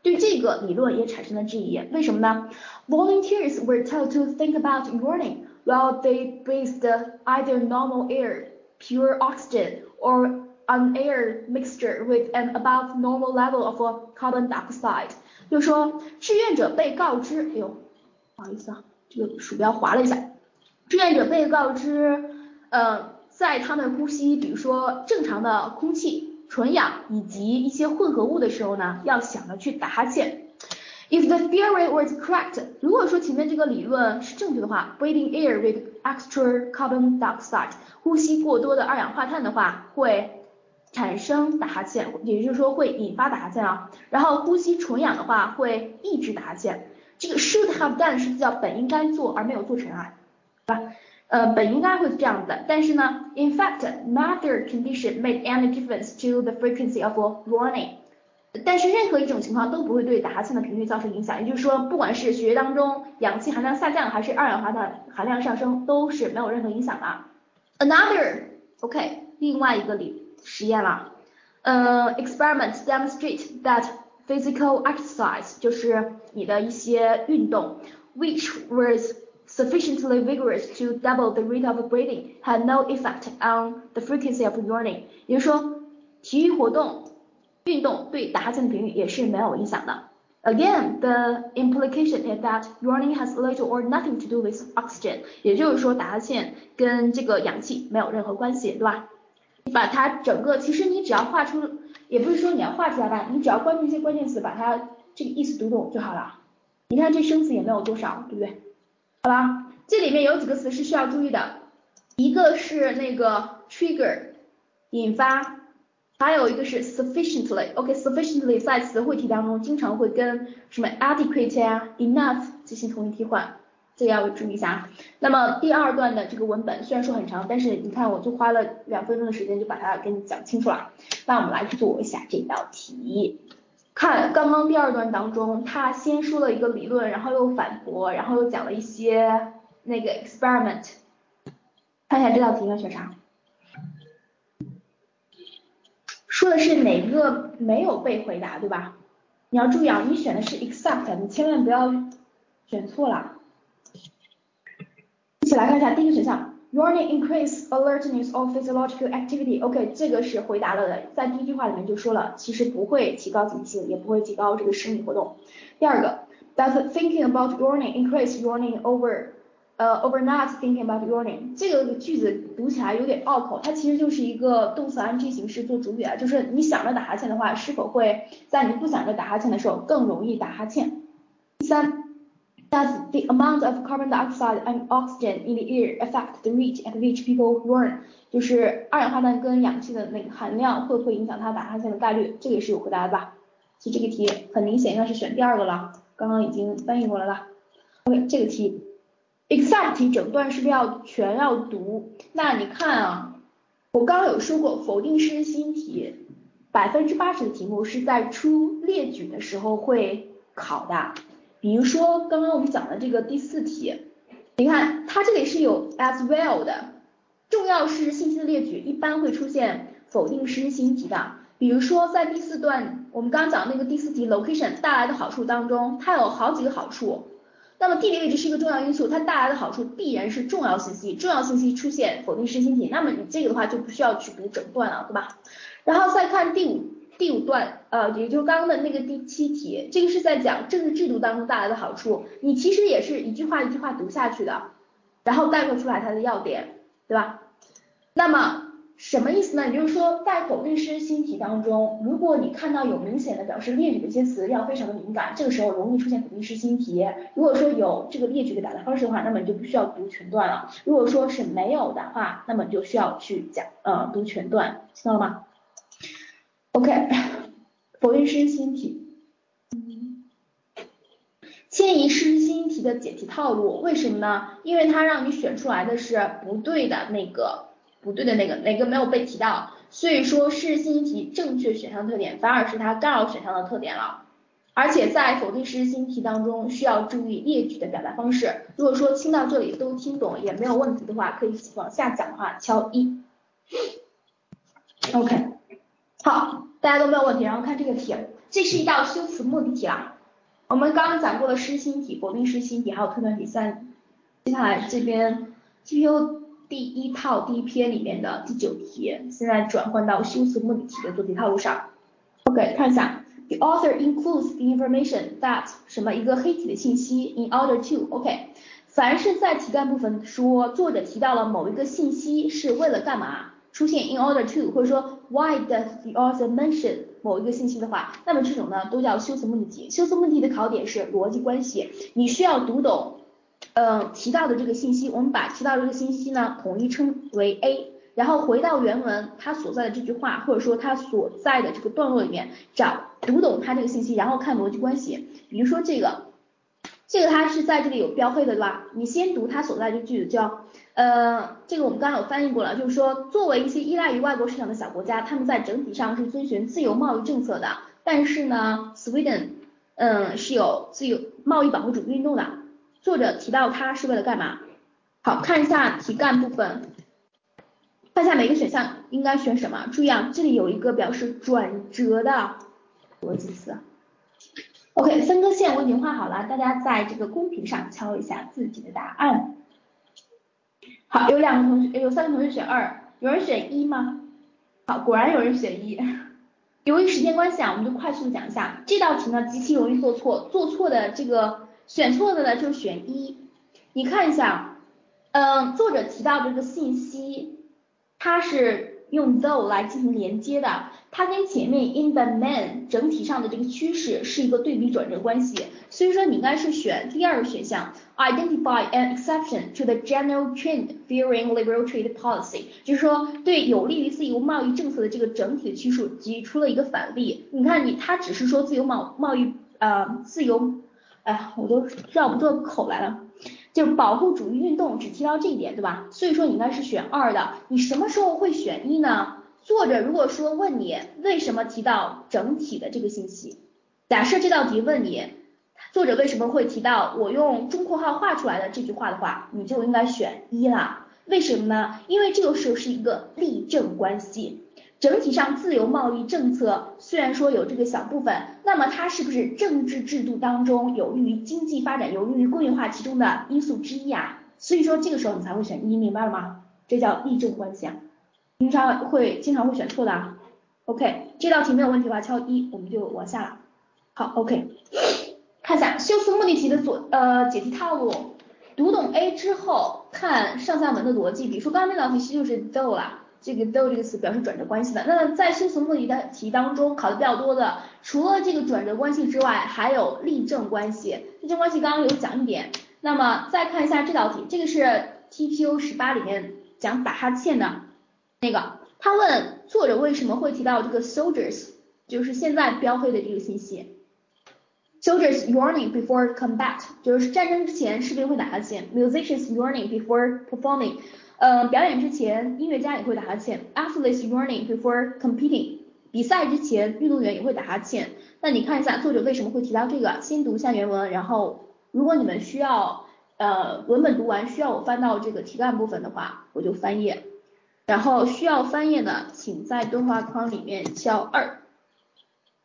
对这个理论也产生了质疑，为什么呢？Volunteers were told to think about yawning while they breathed either normal air, pure oxygen, or an air mixture with an above normal level of carbon dioxide。就是说，志愿者被告知，哎呦，不好意思啊，这个鼠标滑了一下。志愿者被告知，呃，在他们呼吸，比如说正常的空气。纯氧以及一些混合物的时候呢，要想着去打哈欠。If the theory was correct，如果说前面这个理论是正确的话，breathing air with extra carbon dioxide，呼吸过多的二氧化碳的话，会产生打哈欠，也就是说会引发打哈欠啊。然后呼吸纯氧的话，会抑制打哈欠。这个 should have done 是叫本应该做而没有做成啊，对吧？呃，本应该会是这样的，但是呢，in fact, neither condition made any difference to the frequency of yawning。 但是任何一种情况都不会对打哈欠的频率造成影响，也就是说，不管是血液当中氧气含量下降，还是二氧化碳含量上升，都是没有任何影响的。Another，OK，另外一个理实验了，呃，experiment demonstrate that physical exercise 就是你的一些运动，which was sufficiently vigorous to double the rate of breathing had no effect on the frequency of yawning。也就是说，体育活动、 运动对打哈欠的频率也是没有影响的。Again, the implication is that running has little or nothing to do with oxygen。也就是说，打哈欠跟这个氧气没有任何关系，对吧？你把它整个，其实你只要画出，也不是说你要画出来吧，你只要关注一些关键词，把它这个意思读懂就好了。你看这生词也没有多少，对不对？好吧，这里面有几个词是需要注意的，一个是那个 trigger 引发，还有一个是 sufficiently，OK，sufficiently 在词汇题当中经常会跟什么 adequate 呀，enough 进行同义替换，这个要注意一下。那么第二段的这个文本虽然说很长，但是你看我就花了两分钟的时间就把它给你讲清楚了。那我们来做一下这道题。看刚刚第二段当中，他先说了一个理论，然后又反驳，然后又讲了一些那个 experiment。看一下这道题要选啥？说的是哪个没有被回答，对吧？你要注意啊，你选的是 except，你千万不要选错了。一起来看一下第一个选项。Yawning increase alertness of physiological activity. OK，这个是回答了的，在第一句话里面就说了，其实不会提高警醒，也不会提高这个生理活动。第二个，Does thinking about yawning increase yawning over 呃 over not thinking about yawning？这个句子读起来有点拗口，它其实就是一个动词 ing 形式做主语啊，就是你想着打哈欠的话，是否会在你不想着打哈欠的时候更容易打哈欠？第三。Does the amount of carbon dioxide and oxygen in the air affect the rate at which people yawn？就是二氧化碳跟氧气的那个含量会不会影响他打哈欠的概率？这个也是有回答的吧？所以这个题很明显应该是选第二个了，刚刚已经翻译过来了。OK，这个题，except 题整段是不是要全要读？那你看啊，我刚刚有说过否定式新题，百分之八十的题目是在出列举的时候会考的。比如说刚刚我们讲的这个第四题，你看它这里是有 as well 的，重要是信息的列举一般会出现否定式新题的。比如说在第四段我们刚讲那个第四题 location 带来的好处当中，它有好几个好处。那么地理位置是一个重要因素，它带来的好处必然是重要信息，重要信息出现否定式新题，那么你这个的话就不需要去读整段了，对吧？然后再看第五。第五段，呃，也就刚刚的那个第七题，这个是在讲政治制度当中带来的好处，你其实也是一句话一句话读下去的，然后概括出来它的要点，对吧？那么什么意思呢？也就是说，在否定式新题当中，如果你看到有明显的表示列举的一些词，要非常的敏感，这个时候容易出现否定式新题。如果说有这个列举的表达方式的话，那么你就不需要读全段了。如果说是没有的话，那么你就需要去讲，呃，读全段，听到了吗？OK，否定式新题，迁移式新题的解题套路，为什么呢？因为它让你选出来的是不对的那个，不对的那个，哪个没有被提到，所以说是信息题正确选项特点，反而是它干扰选项的特点了。而且在否定式信息题当中，需要注意列举的表达方式。如果说听到这里都听懂也没有问题的话，可以往下讲的话敲一。OK，好，大家都没有问题。然后看这个题，这是一道修辞目的题啦。我们刚刚讲过了实心题、否定式新题，还有推断题三。接下来这边 t pu 第一套第一篇里面的第九题，现在转换到修辞目的题的做题套路上。OK，看一下，The author includes the information that 什么一个黑体的信息 in order to OK，凡是在题干部分说作者提到了某一个信息是为了干嘛？出现 in order to 或者说 why does the author mention 某一个信息的话，那么这种呢都叫修辞目的题。修辞目的题的考点是逻辑关系，你需要读懂，嗯提到的这个信息，我们把提到这个信息呢统一称为 A，然后回到原文它所在的这句话或者说它所在的这个段落里面找读懂它这个信息，然后看逻辑关系。比如说这个，这个它是在这里有标黑的对吧？你先读它所在这句子叫。呃，这个我们刚刚有翻译过了，就是说，作为一些依赖于外国市场的小国家，他们在整体上是遵循自由贸易政策的。但是呢，Sweden，嗯，是有自由贸易保护主义运动的。作者提到它是为了干嘛？好看一下题干部分，看一下每个选项应该选什么。注意啊，这里有一个表示转折的逻辑词。OK，分割线我已经画好了，大家在这个公屏上敲一下自己的答案。好，有两个同学，有三个同学选二，有人选一吗？好，果然有人选一。由于时间关系啊，我们就快速讲一下这道题呢，极其容易做错，做错的这个选错的呢就选一。你看一下，嗯，作者提到这个信息，它是用 though 来进行连接的。它跟前面 in the main 整体上的这个趋势是一个对比转折关系，所以说你应该是选第二个选项，identify an exception to the general trend favoring liberal trade policy，就是说对有利于自由贸易政策的这个整体的趋势举出了一个反例。你看你，他只是说自由贸贸易呃自由，哎呀，我都绕不过口来了，就保护主义运动只提到这一点，对吧？所以说你应该是选二的，你什么时候会选一呢？作者如果说问你为什么提到整体的这个信息，假设这道题问你作者为什么会提到我用中括号画出来的这句话的话，你就应该选一啦。为什么呢？因为这个时候是一个例证关系，整体上自由贸易政策虽然说有这个小部分，那么它是不是政治制度当中有利于经济发展、有利于工业化其中的因素之一啊？所以说这个时候你才会选一，明白了吗？这叫例证关系啊。经常会经常会选错的啊，OK，这道题没有问题的话敲一，我们就往下了。好，OK，看一下修辞目的题的左呃解题套路，读懂 A 之后看上下文的逻辑，比如说刚刚那道题其实就是 though 啦，这个 though 这个词表示转折关系的。那在修辞目的的题当中考的比较多的，除了这个转折关系之外，还有例证关系，例证关系刚刚有讲一点。那么再看一下这道题，这个是 TPO 十八里面讲打哈欠的。那个，他问作者为什么会提到这个 soldiers，就是现在标黑的这个信息。Soldiers yawning before combat，就是战争之前士兵会打哈欠。Musicians yawning before performing，呃，表演之前音乐家也会打哈欠。After this morning, before competing，比赛之前运动员也会打哈欠。那你看一下作者为什么会提到这个？先读一下原文，然后如果你们需要呃文本读完需要我翻到这个题干部分的话，我就翻页。然后需要翻页的，请在对话框里面敲二。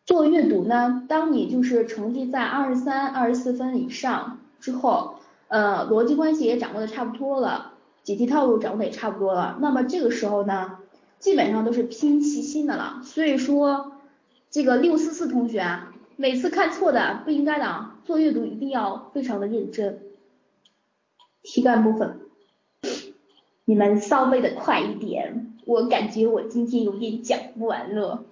做阅读呢，当你就是成绩在二十三、二十四分以上之后，呃，逻辑关系也掌握的差不多了，解题套路掌握的也差不多了，那么这个时候呢，基本上都是拼细心的了。所以说，这个六四四同学啊，每次看错的不应该的啊，做阅读一定要非常的认真。题干部分。你们稍微的快一点，我感觉我今天有点讲不完了。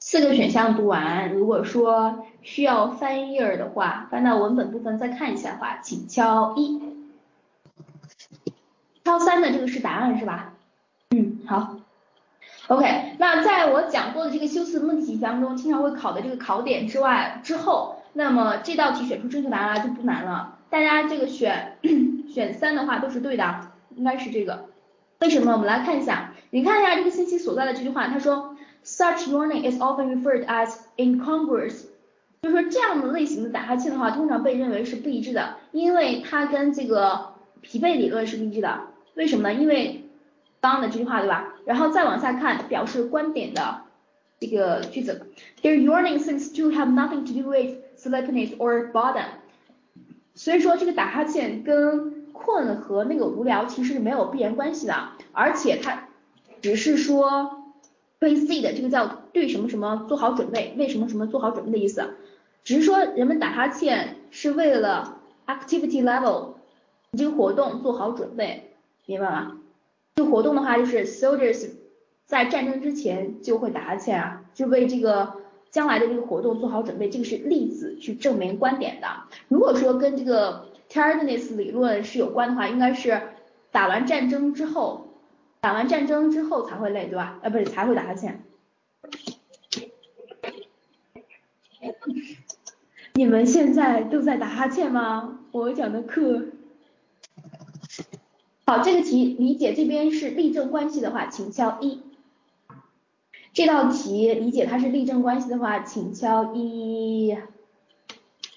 四个选项读完，如果说需要翻页的话，翻到文本部分再看一下的话，请敲一。敲三的这个是答案是吧？嗯，好。OK，那在我讲过的这个修辞问题当中，经常会考的这个考点之外之后，那么这道题选出正确答案来就不难了。大家这个选。选三的话都是对的，应该是这个。为什么？我们来看一下，你看一下这个信息所在的这句话，他说，such yawning is often referred as incongruous，就是说这样的类型的打哈欠的话，通常被认为是不一致的，因为它跟这个疲惫理论是不一致的。为什么呢？因为刚刚的这句话对吧？然后再往下看，表示观点的这个句子，their yawning seems to have nothing to do with sleepiness or boredom。所以说这个打哈欠跟困和那个无聊其实是没有必然关系的，而且它只是说 pre 的这个叫对什么什么做好准备，为什么什么做好准备的意思，只是说人们打哈欠是为了 activity level，这个活动做好准备，明白吗？这个活动的话就是 soldiers 在战争之前就会打哈欠啊，就为这个。将来的这个活动做好准备，这个是例子去证明观点的。如果说跟这个 tiredness 理论是有关的话，应该是打完战争之后，打完战争之后才会累，对吧？啊，不是才会打哈欠。你们现在都在打哈欠吗？我讲的课。好，这个题理解这边是例证关系的话，请敲一。这道题理解它是例证关系的话，请敲一，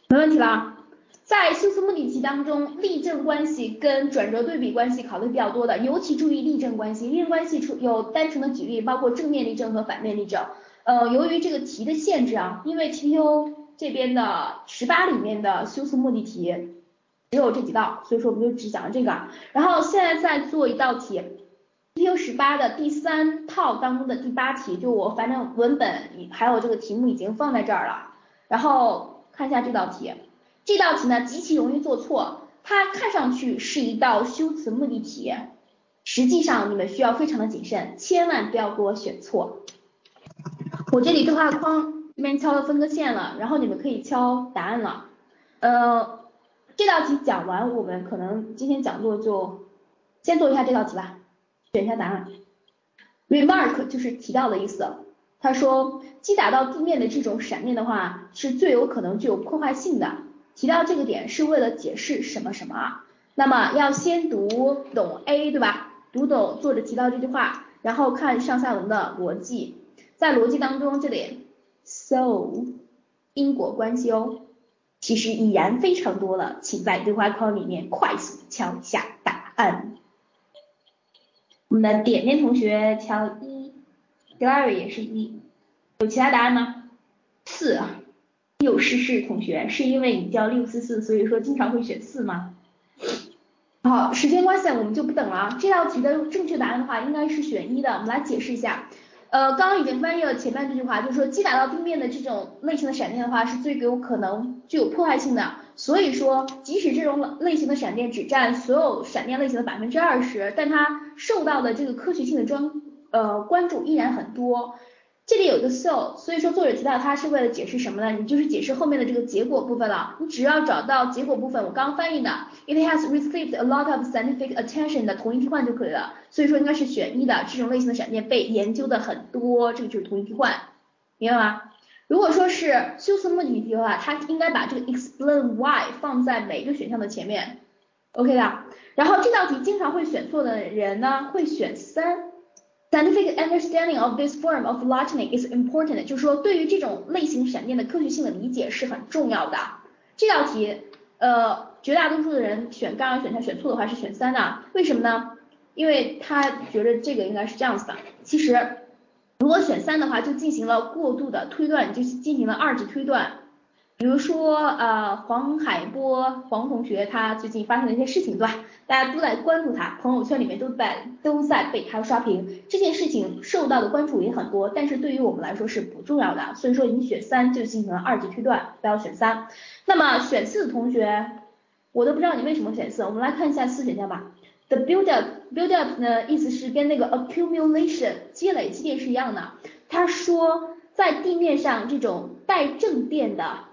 没问题了。在修辞目的题当中，例证关系跟转折对比关系考的比较多的，尤其注意例证关系。例证关系出有单纯的举例，包括正面例证和反面例证。呃，由于这个题的限制啊，因为 TPO 这边的十八里面的修辞目的题只有这几道，所以说我们就只讲了这个。然后现在再做一道题。TPU 十八的第三套当中的第八题，就我反正文本还有这个题目已经放在这儿了，然后看一下这道题，这道题呢极其容易做错，它看上去是一道修辞目的题，实际上你们需要非常的谨慎，千万不要给我选错。我这里对话框这边敲了分割线了，然后你们可以敲答案了。呃，这道题讲完，我们可能今天讲座就先做一下这道题吧。选一下答案，remark 就是提到的意思。他说击打到地面的这种闪电的话，是最有可能具有破坏性的。提到这个点是为了解释什么什么？那么要先读懂 A 对吧？读懂作者提到这句话，然后看上下文的逻辑。在逻辑当中，这里 so 因果关系哦，其实已然非常多了，请在对话框里面快速敲下答案。我们的点点同学敲一，Gary 也是一，有其他答案吗？四，六诗诗同学是因为你叫六四四，所以说经常会选四吗？好，时间关系我们就不等了，这道题的正确答案的话应该是选一的，我们来解释一下。呃，刚刚已经翻译了前面这句话，就是说击打到地面的这种类型的闪电的话，是最有可能具有破坏性的。所以说，即使这种类型的闪电只占所有闪电类型的百分之二十，但它受到的这个科学性的专呃关注依然很多。这里有个 so，所以说作者提到它是为了解释什么呢？你就是解释后面的这个结果部分了。你只要找到结果部分，我刚翻译的，it has received a lot of scientific attention 的同义替换就可以了。所以说应该是选一的，这种类型的闪电被研究的很多，这个就是同义替换，明白吗？如果说是修辞目的题的话，它应该把这个 explain why 放在每一个选项的前面，OK 的。然后这道题经常会选错的人呢，会选三。Scientific understanding of this form of lightning is important，就是说对于这种类型闪电的科学性的理解是很重要的。这道题，呃，绝大多数的人选刚刚选项选错的话是选三的，为什么呢？因为他觉得这个应该是这样子的。其实，如果选三的话，就进行了过度的推断，就进行了二级推断。比如说，呃，黄海波黄同学他最近发生的一些事情，对吧？大家都在关注他，朋友圈里面都在都在被他刷屏，这件事情受到的关注也很多，但是对于我们来说是不重要的，所以说你选三就进行了二级推断，不要选三。那么选四的同学，我都不知道你为什么选四，我们来看一下四选项吧。The build up build up 呢，意思是跟那个 accumulation 积累积电是一样的。他说在地面上这种带正电的。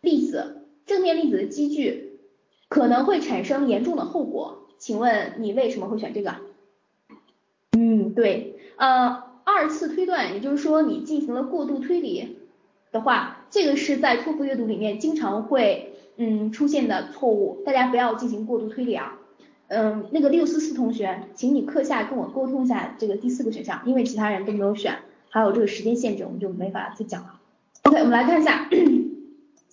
粒子正面粒子的积聚可能会产生严重的后果，请问你为什么会选这个？嗯，对，呃，二次推断，也就是说你进行了过度推理的话，这个是在托福阅读里面经常会嗯出现的错误，大家不要进行过度推理啊。嗯，那个六四四同学，请你课下跟我沟通一下这个第四个选项，因为其他人都没有选，还有这个时间限制，我们就没法再讲了。OK，我们来看一下，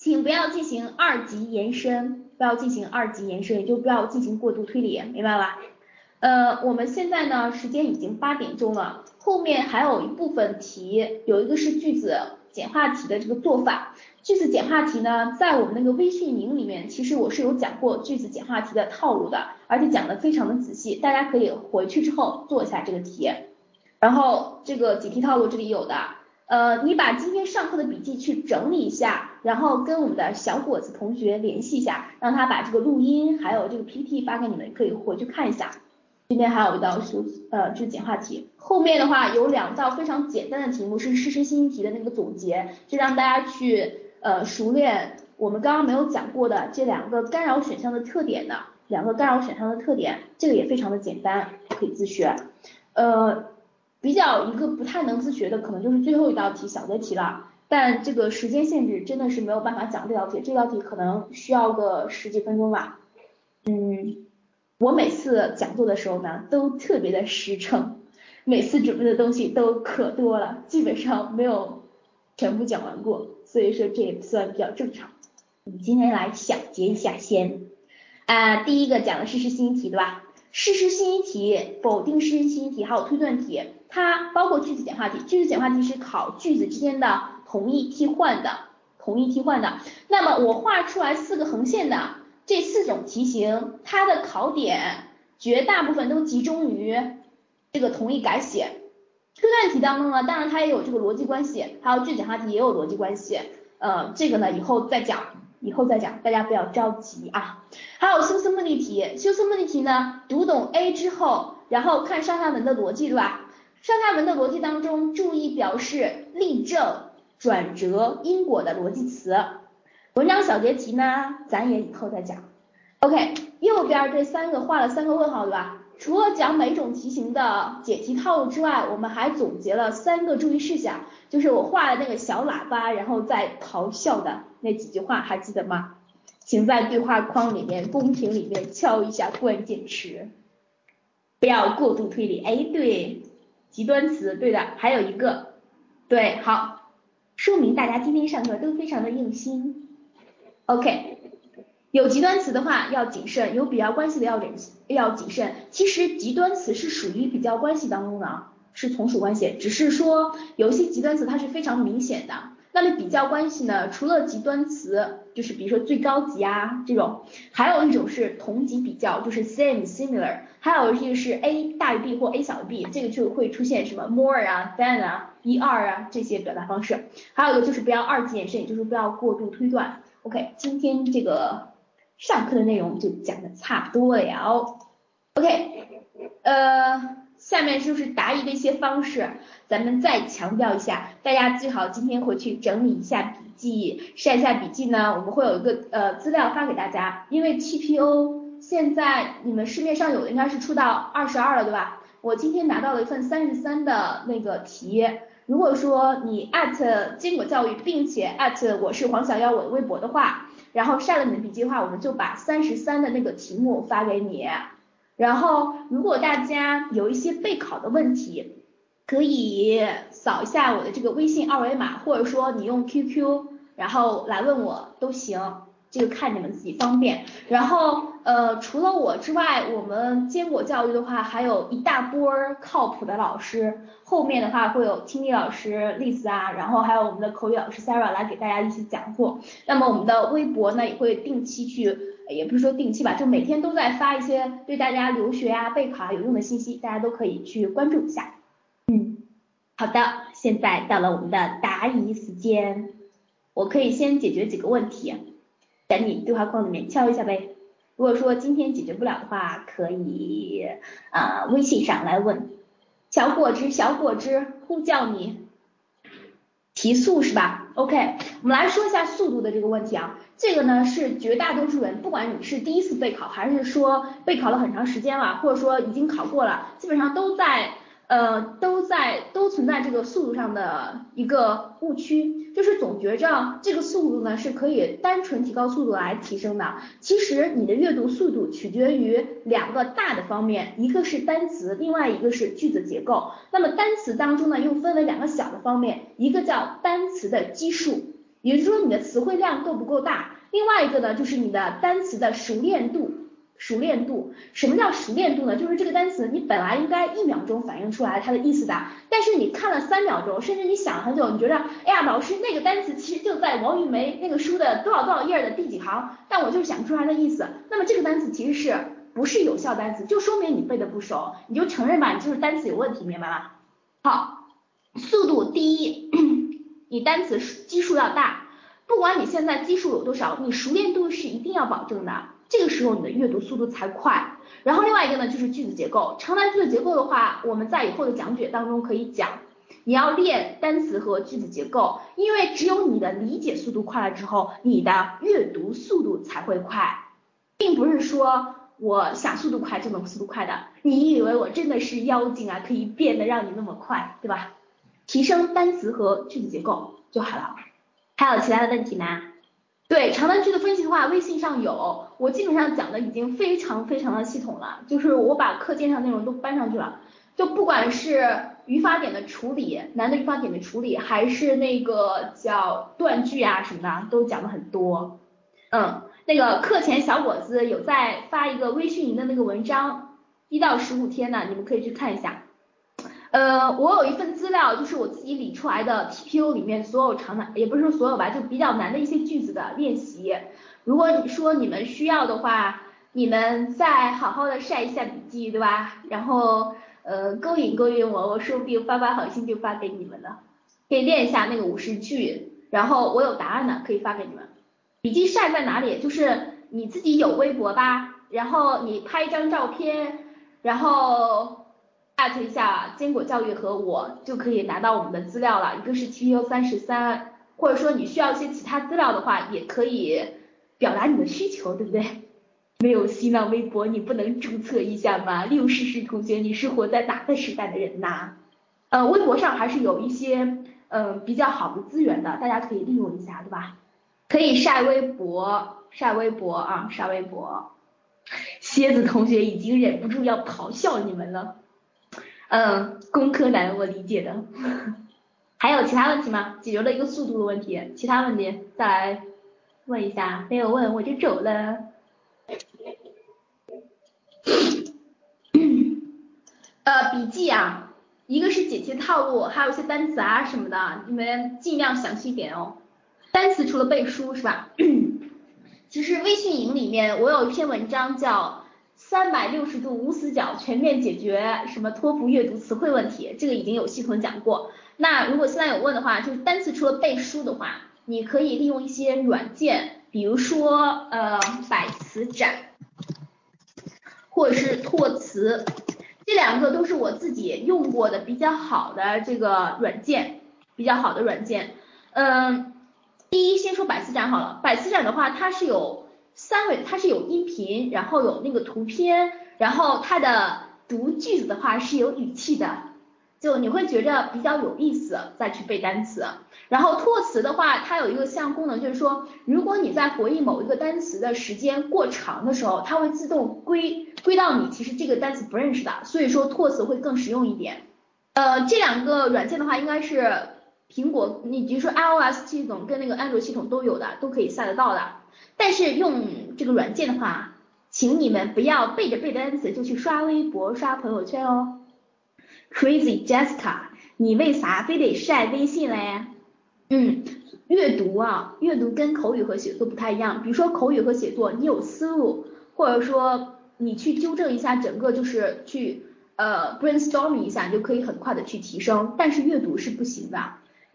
请不要进行二级延伸，不要进行二级延伸，也就不要进行过度推理，明白吧？呃，我们现在呢，时间已经八点钟了，后面还有一部分题，有一个是句子简化题的这个做法。句子简化题呢，在我们那个微信营里面，其实我是有讲过句子简化题的套路的，而且讲的非常的仔细，大家可以回去之后做一下这个题。然后这个解题套路这里有的，呃，你把今天上课的笔记去整理一下，然后跟我们的小果子同学联系一下，让他把这个录音还有这个 PPT 发给你们，可以回去看一下。今天还有一道数呃就是简化题，后面的话有两道非常简单的题目是事实新题的那个总结，就让大家去呃熟练我们刚刚没有讲过的这两个干扰选项的特点的两个干扰选项的特点，这个也非常的简单，可以自学。呃，比较一个不太能自学的可能就是最后一道题小的题了，但这个时间限制真的是没有办法讲这道题，这道题可能需要个十几分钟吧，嗯。我每次讲座的时候呢，都特别的实诚，每次准备的东西都可多了，基本上没有全部讲完过，所以说这也算比较正常。我们今天来小结一下先，啊，第一个讲的事实信息题，对吧？事实信息题、否定事实信息题还有推断题，它包括句子简化题，句子简化题是考句子之间的同义替换的，同义替换的。那么我画出来四个横线的。这四种题型，它的考点绝大部分都集中于这个同义改写。推断题当中呢，当然它也有这个逻辑关系，还有句子简化题也有逻辑关系。呃，这个呢以后再讲，以后再讲，大家不要着急啊。还有修辞目的题，修辞目的题呢，读懂 A 之后，然后看上下文的逻辑，对吧？上下文的逻辑当中，注意表示例证、转折、因果的逻辑词。文章小结题呢，咱也以后再讲。OK，右边这三个画了三个问号，对吧？除了讲每种题型的解题套路之外，我们还总结了三个注意事项，就是我画的那个小喇叭，然后在咆哮的那几句话，还记得吗？请在对话框里面、公屏里面敲一下关键词，不要过度推理。哎，对，极端词，对的，还有一个，对，好，说明大家今天上课都非常的用心。OK，有极端词的话要谨慎，有比较关系的要谨要谨慎。其实极端词是属于比较关系当中的，是从属关系，只是说有些极端词它是非常明显的。那么比较关系呢，除了极端词，就是比如说最高级啊这种，还有一种是同级比较，就是 same similar，还有一个是 A 大于 B 或 A 小于 B，这个就会出现什么 more 啊 than 啊一二啊这些表达方式。还有一个就是不要二级延伸，也就是不要过度推断。OK，今天这个上课的内容就讲的差不多了。OK，呃，下面就是答疑的一些方式，咱们再强调一下，大家最好今天回去整理一下笔记，晒一下笔记呢。我们会有一个呃资料发给大家，因为 TPO 现在你们市面上有的应该是出到二十二了，对吧？我今天拿到了一份三十三的那个题。如果说你坚果教育，并且我是黄小妖我的微博的话，然后晒了你的笔记的话，我们就把三十三的那个题目发给你。然后如果大家有一些备考的问题，可以扫一下我的这个微信二维码，或者说你用 QQ，然后来问我都行。这个看你们自己方便，然后呃除了我之外，我们坚果教育的话还有一大波靠谱的老师，后面的话会有听力老师丽丝啊，然后还有我们的口语老师 Sarah 来给大家一起讲课。那么我们的微博呢也会定期去，也不是说定期吧，就每天都在发一些对大家留学啊备考啊有用的信息，大家都可以去关注一下。嗯，好的，现在到了我们的答疑时间，我可以先解决几个问题。等你对话框里面敲一下呗。如果说今天解决不了的话，可以啊微信上来问。小果汁，小果汁，呼叫你，提速是吧？OK，我们来说一下速度的这个问题啊。这个呢是绝大多数人，不管你是第一次备考，还是说备考了很长时间了，或者说已经考过了，基本上都在呃，都在都存在这个速度上的一个误区，就是总觉着这个速度呢是可以单纯提高速度来提升的。其实你的阅读速度取决于两个大的方面，一个是单词，另外一个是句子结构。那么单词当中呢又分为两个小的方面，一个叫单词的基数，也就是说你的词汇量够不够大；另外一个呢就是你的单词的熟练度。熟练度，什么叫熟练度呢？就是这个单词你本来应该一秒钟反应出来它的意思的，但是你看了三秒钟，甚至你想很久，你觉得，哎呀，老师那个单词其实就在王玉梅那个书的多少多少页的第几行，但我就是想不出来的意思。那么这个单词其实是不是有效单词？就说明你背的不熟，你就承认吧，你就是单词有问题，明白吗？好，速度第一，你单词基数要大，不管你现在基数有多少，你熟练度是一定要保证的。这个时候你的阅读速度才快。然后另外一个呢，就是句子结构。长难句的结构的话，我们在以后的讲解当中可以讲。你要练单词和句子结构，因为只有你的理解速度快了之后，你的阅读速度才会快，并不是说我想速度快就能速度快的。你以为我真的是妖精啊，可以变得让你那么快，对吧？提升单词和句子结构就好了。还有其他的问题吗？对长难句的分析的话，微信上有，我基本上讲的已经非常非常的系统了，就是我把课件上内容都搬上去了，就不管是语法点的处理，难的语法点的处理，还是那个叫断句啊什么的，都讲的很多。嗯，那个课前小伙子有在发一个微训营的那个文章，一到十五天呢，你们可以去看一下。呃，我有一份资料，就是我自己理出来的 TPU 里面所有长难，也不是说所有吧，就比较难的一些句子的练习。如果你说你们需要的话，你们再好好的晒一下笔记，对吧？然后呃勾引勾引我，我说不定发发好心就发给你们了。可以练一下那个五十句，然后我有答案的可以发给你们。笔记晒在哪里？就是你自己有微博吧，然后你拍一张照片，然后。艾特一下坚果教育和我就可以拿到我们的资料了，一个是 TPU 三十三，或者说你需要一些其他资料的话，也可以表达你的需求，对不对？没有新浪微博，你不能注册一下吗？六试试同学，你是活在哪个时代的人呐？呃，微博上还是有一些嗯比较好的资源的，大家可以利用一下，对吧？可以晒微博，晒微博啊，晒微博。蝎子同学已经忍不住要咆哮你们了。嗯，工科难我理解的，还有其他问题吗？解决了一个速度的问题，其他问题再来问一下，没有问我就走了。呃，笔记啊，一个是解题套路，还有一些单词啊什么的，你们尽量详细点哦。单词除了背书是吧？其实微信营里面我有一篇文章叫。三百六十度无死角，全面解决什么托福阅读词汇问题，这个已经有系统讲过。那如果现在有问的话，就是单词除了背书的话，你可以利用一些软件，比如说呃百词斩，或者是拓词，这两个都是我自己用过的比较好的这个软件，比较好的软件。嗯，第一先说百词斩好了，百词斩的话它是有。三维它是有音频，然后有那个图片，然后它的读句子的话是有语气的，就你会觉着比较有意思，再去背单词。然后拓词的话，它有一个项功能，就是说如果你在回忆某一个单词的时间过长的时候，它会自动归归到你其实这个单词不认识的，所以说拓词会更实用一点。呃，这两个软件的话，应该是苹果，你比如说 iOS 系统跟那个安卓系统都有的，都可以下得到的。但是用这个软件的话，请你们不要背着背单词就去刷微博、刷朋友圈哦。Crazy Jessica，你为啥非得晒微信嘞？嗯，阅读啊，阅读跟口语和写作不太一样。比如说口语和写作，你有思路，或者说你去纠正一下整个，就是去呃 brainstorming 一下，你就可以很快的去提升。但是阅读是不行的。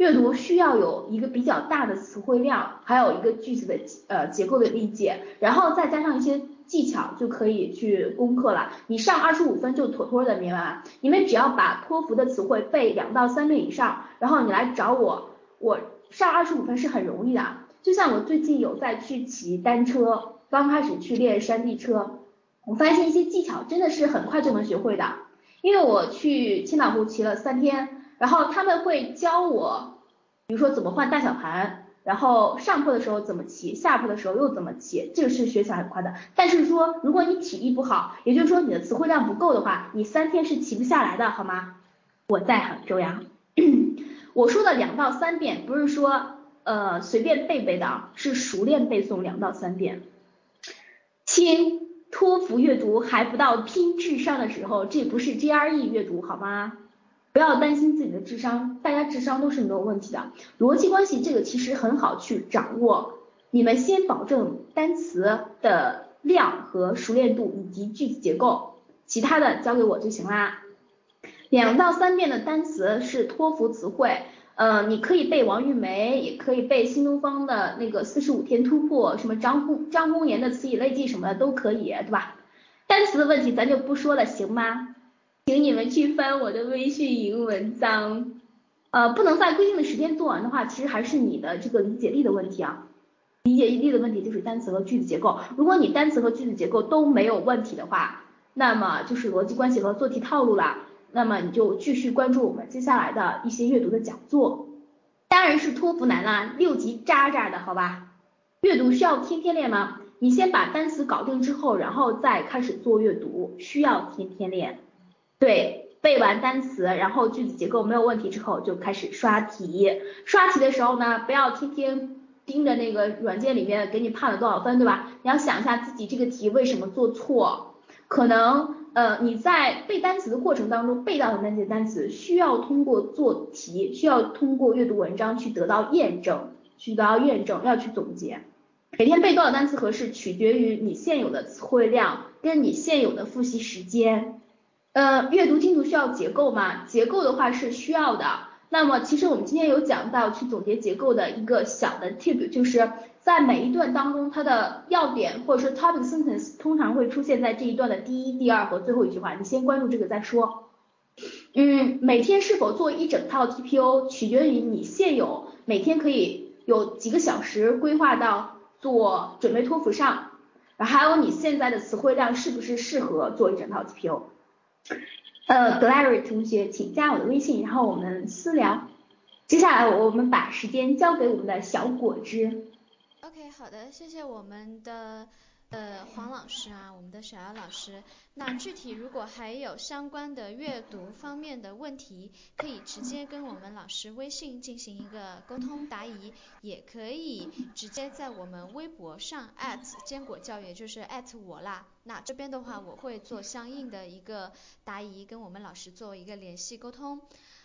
阅读需要有一个比较大的词汇量，还有一个句子的呃结构的理解，然后再加上一些技巧，就可以去攻克了。你上二十五分就妥妥的，明白吗？你们只要把托福的词汇背两到三遍以上，然后你来找我，我上二十五分是很容易的。就像我最近有在去骑单车，刚开始去练山地车，我发现一些技巧真的是很快就能学会的。因为我去千岛湖骑了三天，然后他们会教我，比如说怎么换大小盘，然后上坡的时候怎么骑，下坡的时候又怎么骑，这个是学起来很快的。但是说如果你体力不好，也就是说你的词汇量不够的话，你三天是骑不下来的，好吗？我在杭州呀。我说的两到三遍不是说呃随便背背的，是熟练背诵两到三遍。亲，托福阅读还不到拼智商的时候，这不是 GRE 阅读好吗？不要担心自己的智商，大家智商都是没有问题的。逻辑关系这个其实很好去掌握，你们先保证单词的量和熟练度以及句子结构，其他的交给我就行啦。两到三遍的单词是托福词汇，呃，你可以背王玉梅，也可以背新东方的那个四十五天突破，什么张公张公言的词以类记什么的都可以，对吧？单词的问题咱就不说了，行吗？请你们去翻我的微信语文章，呃，不能在规定的时间做完的话，其实还是你的这个理解力的问题啊，理解力的问题就是单词和句子结构，如果你单词和句子结构都没有问题的话，那么就是逻辑关系和做题套路啦。那么你就继续关注我们接下来的一些阅读的讲座，当然是托福难啦，六级渣渣的好吧？阅读需要天天练吗？你先把单词搞定之后，然后再开始做阅读，需要天天练。对，背完单词，然后句子结构没有问题之后，就开始刷题。刷题的时候呢，不要天天盯着那个软件里面给你判了多少分，对吧？你要想一下自己这个题为什么做错，可能。呃，你在背单词的过程当中背到的那些单词，需要通过做题，需要通过阅读文章去得到验证，去得到验证，要去总结。每天背多少单词合适，取决于你现有的词汇量跟你现有的复习时间。呃，阅读精读需要结构吗？结构的话是需要的。那么其实我们今天有讲到去总结结构的一个小的 tip，就是在每一段当中，它的要点或者说 topic sentence 通常会出现在这一段的第一、第二和最后一句话，你先关注这个再说。嗯，每天是否做一整套 TPO 取决于你现有每天可以有几个小时规划到做准备托福上，还有你现在的词汇量是不是适合做一整套 TPO。呃，Glary 同学，请加我的微信，然后我们私聊。接下来我们把时间交给我们的小果汁。OK，好的，谢谢我们的。呃，黄老师啊，我们的小姚老师，那具体如果还有相关的阅读方面的问题，可以直接跟我们老师微信进行一个沟通答疑，也可以直接在我们微博上坚果教育，就是我啦。那这边的话，我会做相应的一个答疑，跟我们老师做一个联系沟通。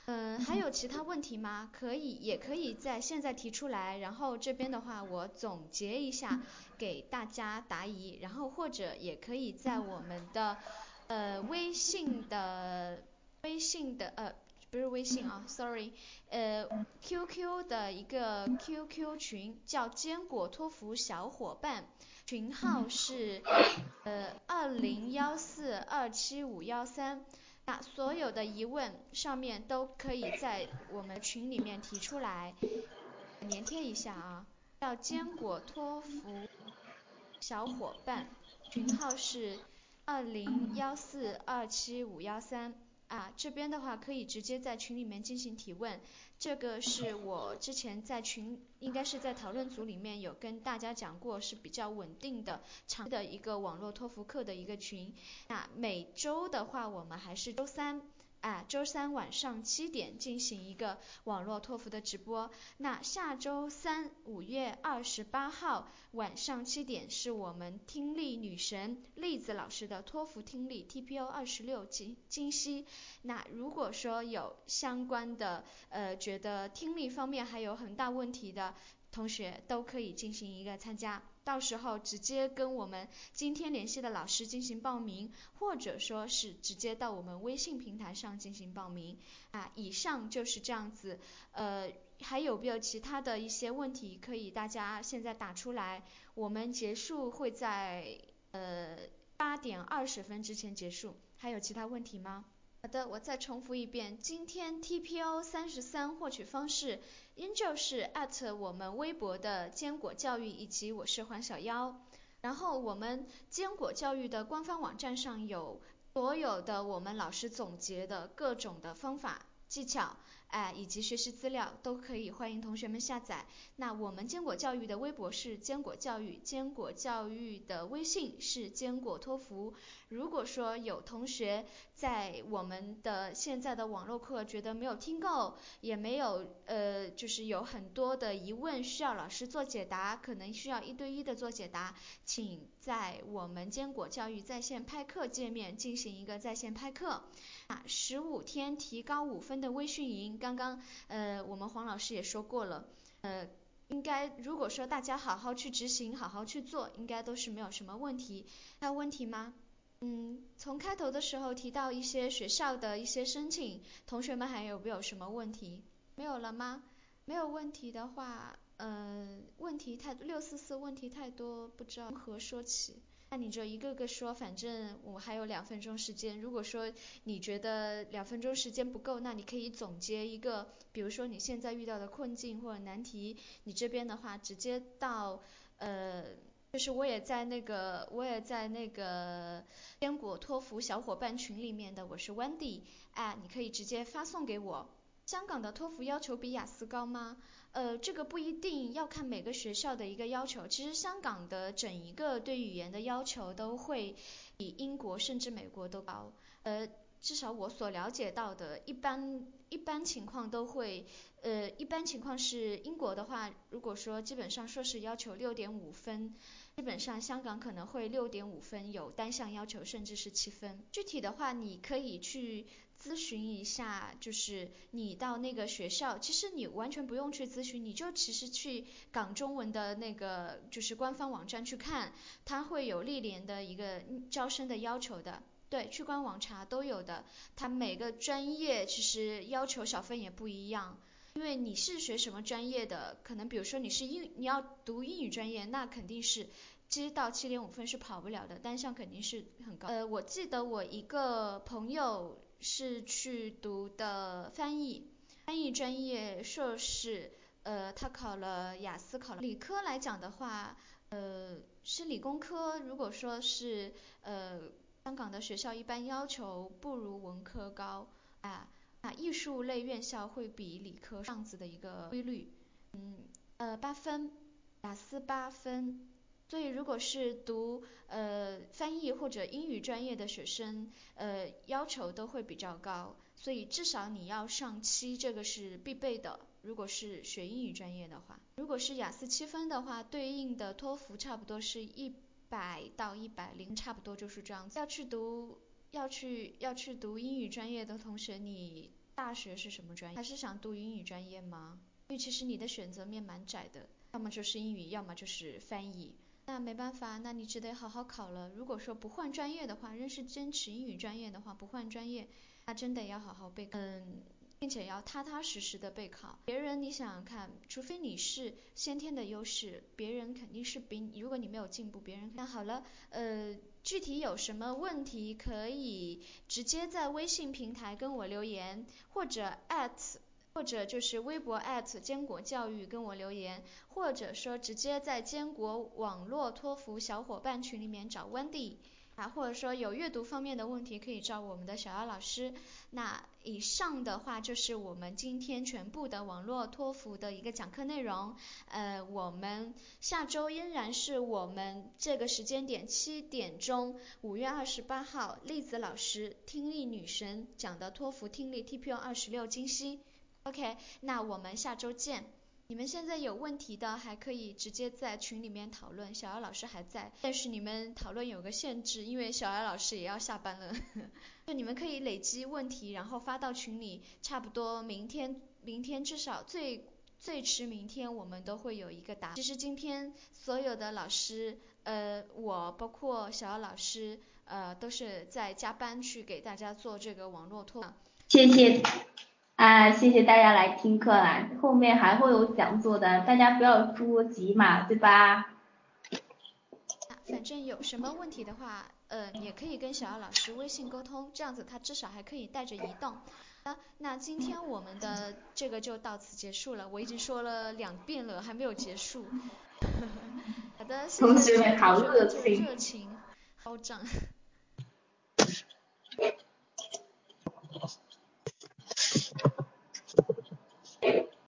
嗯，还有其他问题吗？可以，也可以在现在提出来，然后这边的话我总结一下给大家答疑，然后或者也可以在我们的呃微信的微信的呃不是微信啊，sorry，呃 QQ 的一个 QQ 群叫坚果托福小伙伴，群号是呃二零幺四二七五幺三。那所有的疑问上面都可以在我们群里面提出来，粘贴一下啊，叫坚果托福小伙伴，群号是二零幺四二七五幺三。啊，这边的话可以直接在群里面进行提问，这个是我之前在群，应该是在讨论组里面有跟大家讲过，是比较稳定的长的一个网络托福课的一个群。那每周的话，我们还是周三。啊，周三晚上七点进行一个网络托福的直播。那下周三五月二十八号晚上七点是我们听力女神栗子老师的托福听力 TPO 二十六精精析。那如果说有相关的呃觉得听力方面还有很大问题的同学，都可以进行一个参加。到时候直接跟我们今天联系的老师进行报名，或者说是直接到我们微信平台上进行报名啊。以上就是这样子，呃，还有没有其他的一些问题可以大家现在打出来？我们结束会在呃八点二十分之前结束，还有其他问题吗？好的，我再重复一遍，今天 TPO 三十三获取方式依旧是我们微博的坚果教育以及我是黄小妖，然后我们坚果教育的官方网站上有所有的我们老师总结的各种的方法技巧。哎，以及学习资料都可以，欢迎同学们下载。那我们坚果教育的微博是坚果教育，坚果教育的微信是坚果托福。如果说有同学在我们的现在的网络课觉得没有听够，也没有呃，就是有很多的疑问需要老师做解答，可能需要一对一的做解答，请在我们坚果教育在线拍课界面进行一个在线拍课。啊，十五天提高五分的微训营，刚刚呃我们黄老师也说过了，呃应该如果说大家好好去执行，好好去做，应该都是没有什么问题。还有问题吗？嗯，从开头的时候提到一些学校的一些申请，同学们还有没有什么问题？没有了吗？没有问题的话，呃问题太六四四问题太多，不知道从何说起。那你就一个个说，反正我还有两分钟时间。如果说你觉得两分钟时间不够，那你可以总结一个，比如说你现在遇到的困境或者难题。你这边的话，直接到呃，就是我也在那个我也在那个坚果托福小伙伴群里面的，我是 Wendy，哎，你可以直接发送给我。香港的托福要求比雅思高吗？呃，这个不一定要看每个学校的一个要求。其实香港的整一个对语言的要求都会比英国甚至美国都高。呃，至少我所了解到的，一般一般情况都会，呃，一般情况是英国的话，如果说基本上硕士要求六点五分，基本上香港可能会六点五分有单项要求，甚至是七分。具体的话，你可以去。咨询一下，就是你到那个学校，其实你完全不用去咨询，你就其实去港中文的那个就是官方网站去看，它会有历年的一个招生的要求的，对，去官网查都有的。它每个专业其实要求小分也不一样，因为你是学什么专业的，可能比如说你是英你要读英语专业，那肯定是七到七点五分是跑不了的，单项肯定是很高。呃，我记得我一个朋友。是去读的翻译，翻译专业硕士，呃，他考了雅思，考了。理科来讲的话，呃，是理工科，如果说是呃，香港的学校一般要求不如文科高，啊，那艺术类院校会比理科这样子的一个规律，嗯，呃，八分，雅思八分。所以，如果是读呃翻译或者英语专业的学生，呃要求都会比较高，所以至少你要上七，这个是必备的。如果是学英语专业的话，如果是雅思七分的话，对应的托福差不多是一百到一百零，差不多就是这样子。要去读要去要去读英语专业的同学，你大学是什么专业？还是想读英语专业吗？因为其实你的选择面蛮窄的，要么就是英语，要么就是翻译。那没办法，那你只得好好考了。如果说不换专业的话，仍是坚持英语专业的话，不换专业，那真的要好好备，嗯，并且要踏踏实实的备考。别人你想想看，除非你是先天的优势，别人肯定是比你，如果你没有进步，别人那好了，呃，具体有什么问题可以直接在微信平台跟我留言，或者 at。或者就是微博坚果教育跟我留言，或者说直接在坚果网络托福小伙伴群里面找 Wendy 啊，或者说有阅读方面的问题可以找我们的小姚老师。那以上的话就是我们今天全部的网络托福的一个讲课内容。呃，我们下周依然是我们这个时间点七点钟，五月二十八号，栗子老师听力女神讲的托福听力 TPO 二十六精析。OK，那我们下周见。你们现在有问题的还可以直接在群里面讨论，小姚老师还在。但是你们讨论有个限制，因为小姚老师也要下班了。就你们可以累积问题，然后发到群里，差不多明天，明天至少最最迟明天我们都会有一个答。其实今天所有的老师，呃，我包括小姚老师，呃，都是在加班去给大家做这个网络托。谢谢。啊，谢谢大家来听课啦，后面还会有讲座的，大家不要着急嘛，对吧？反正有什么问题的话，呃，也可以跟小姚老师微信沟通，这样子他至少还可以带着移动。啊，那今天我们的这个就到此结束了，我已经说了两遍了，还没有结束。好的，谢谢同学们好热情，热情高涨。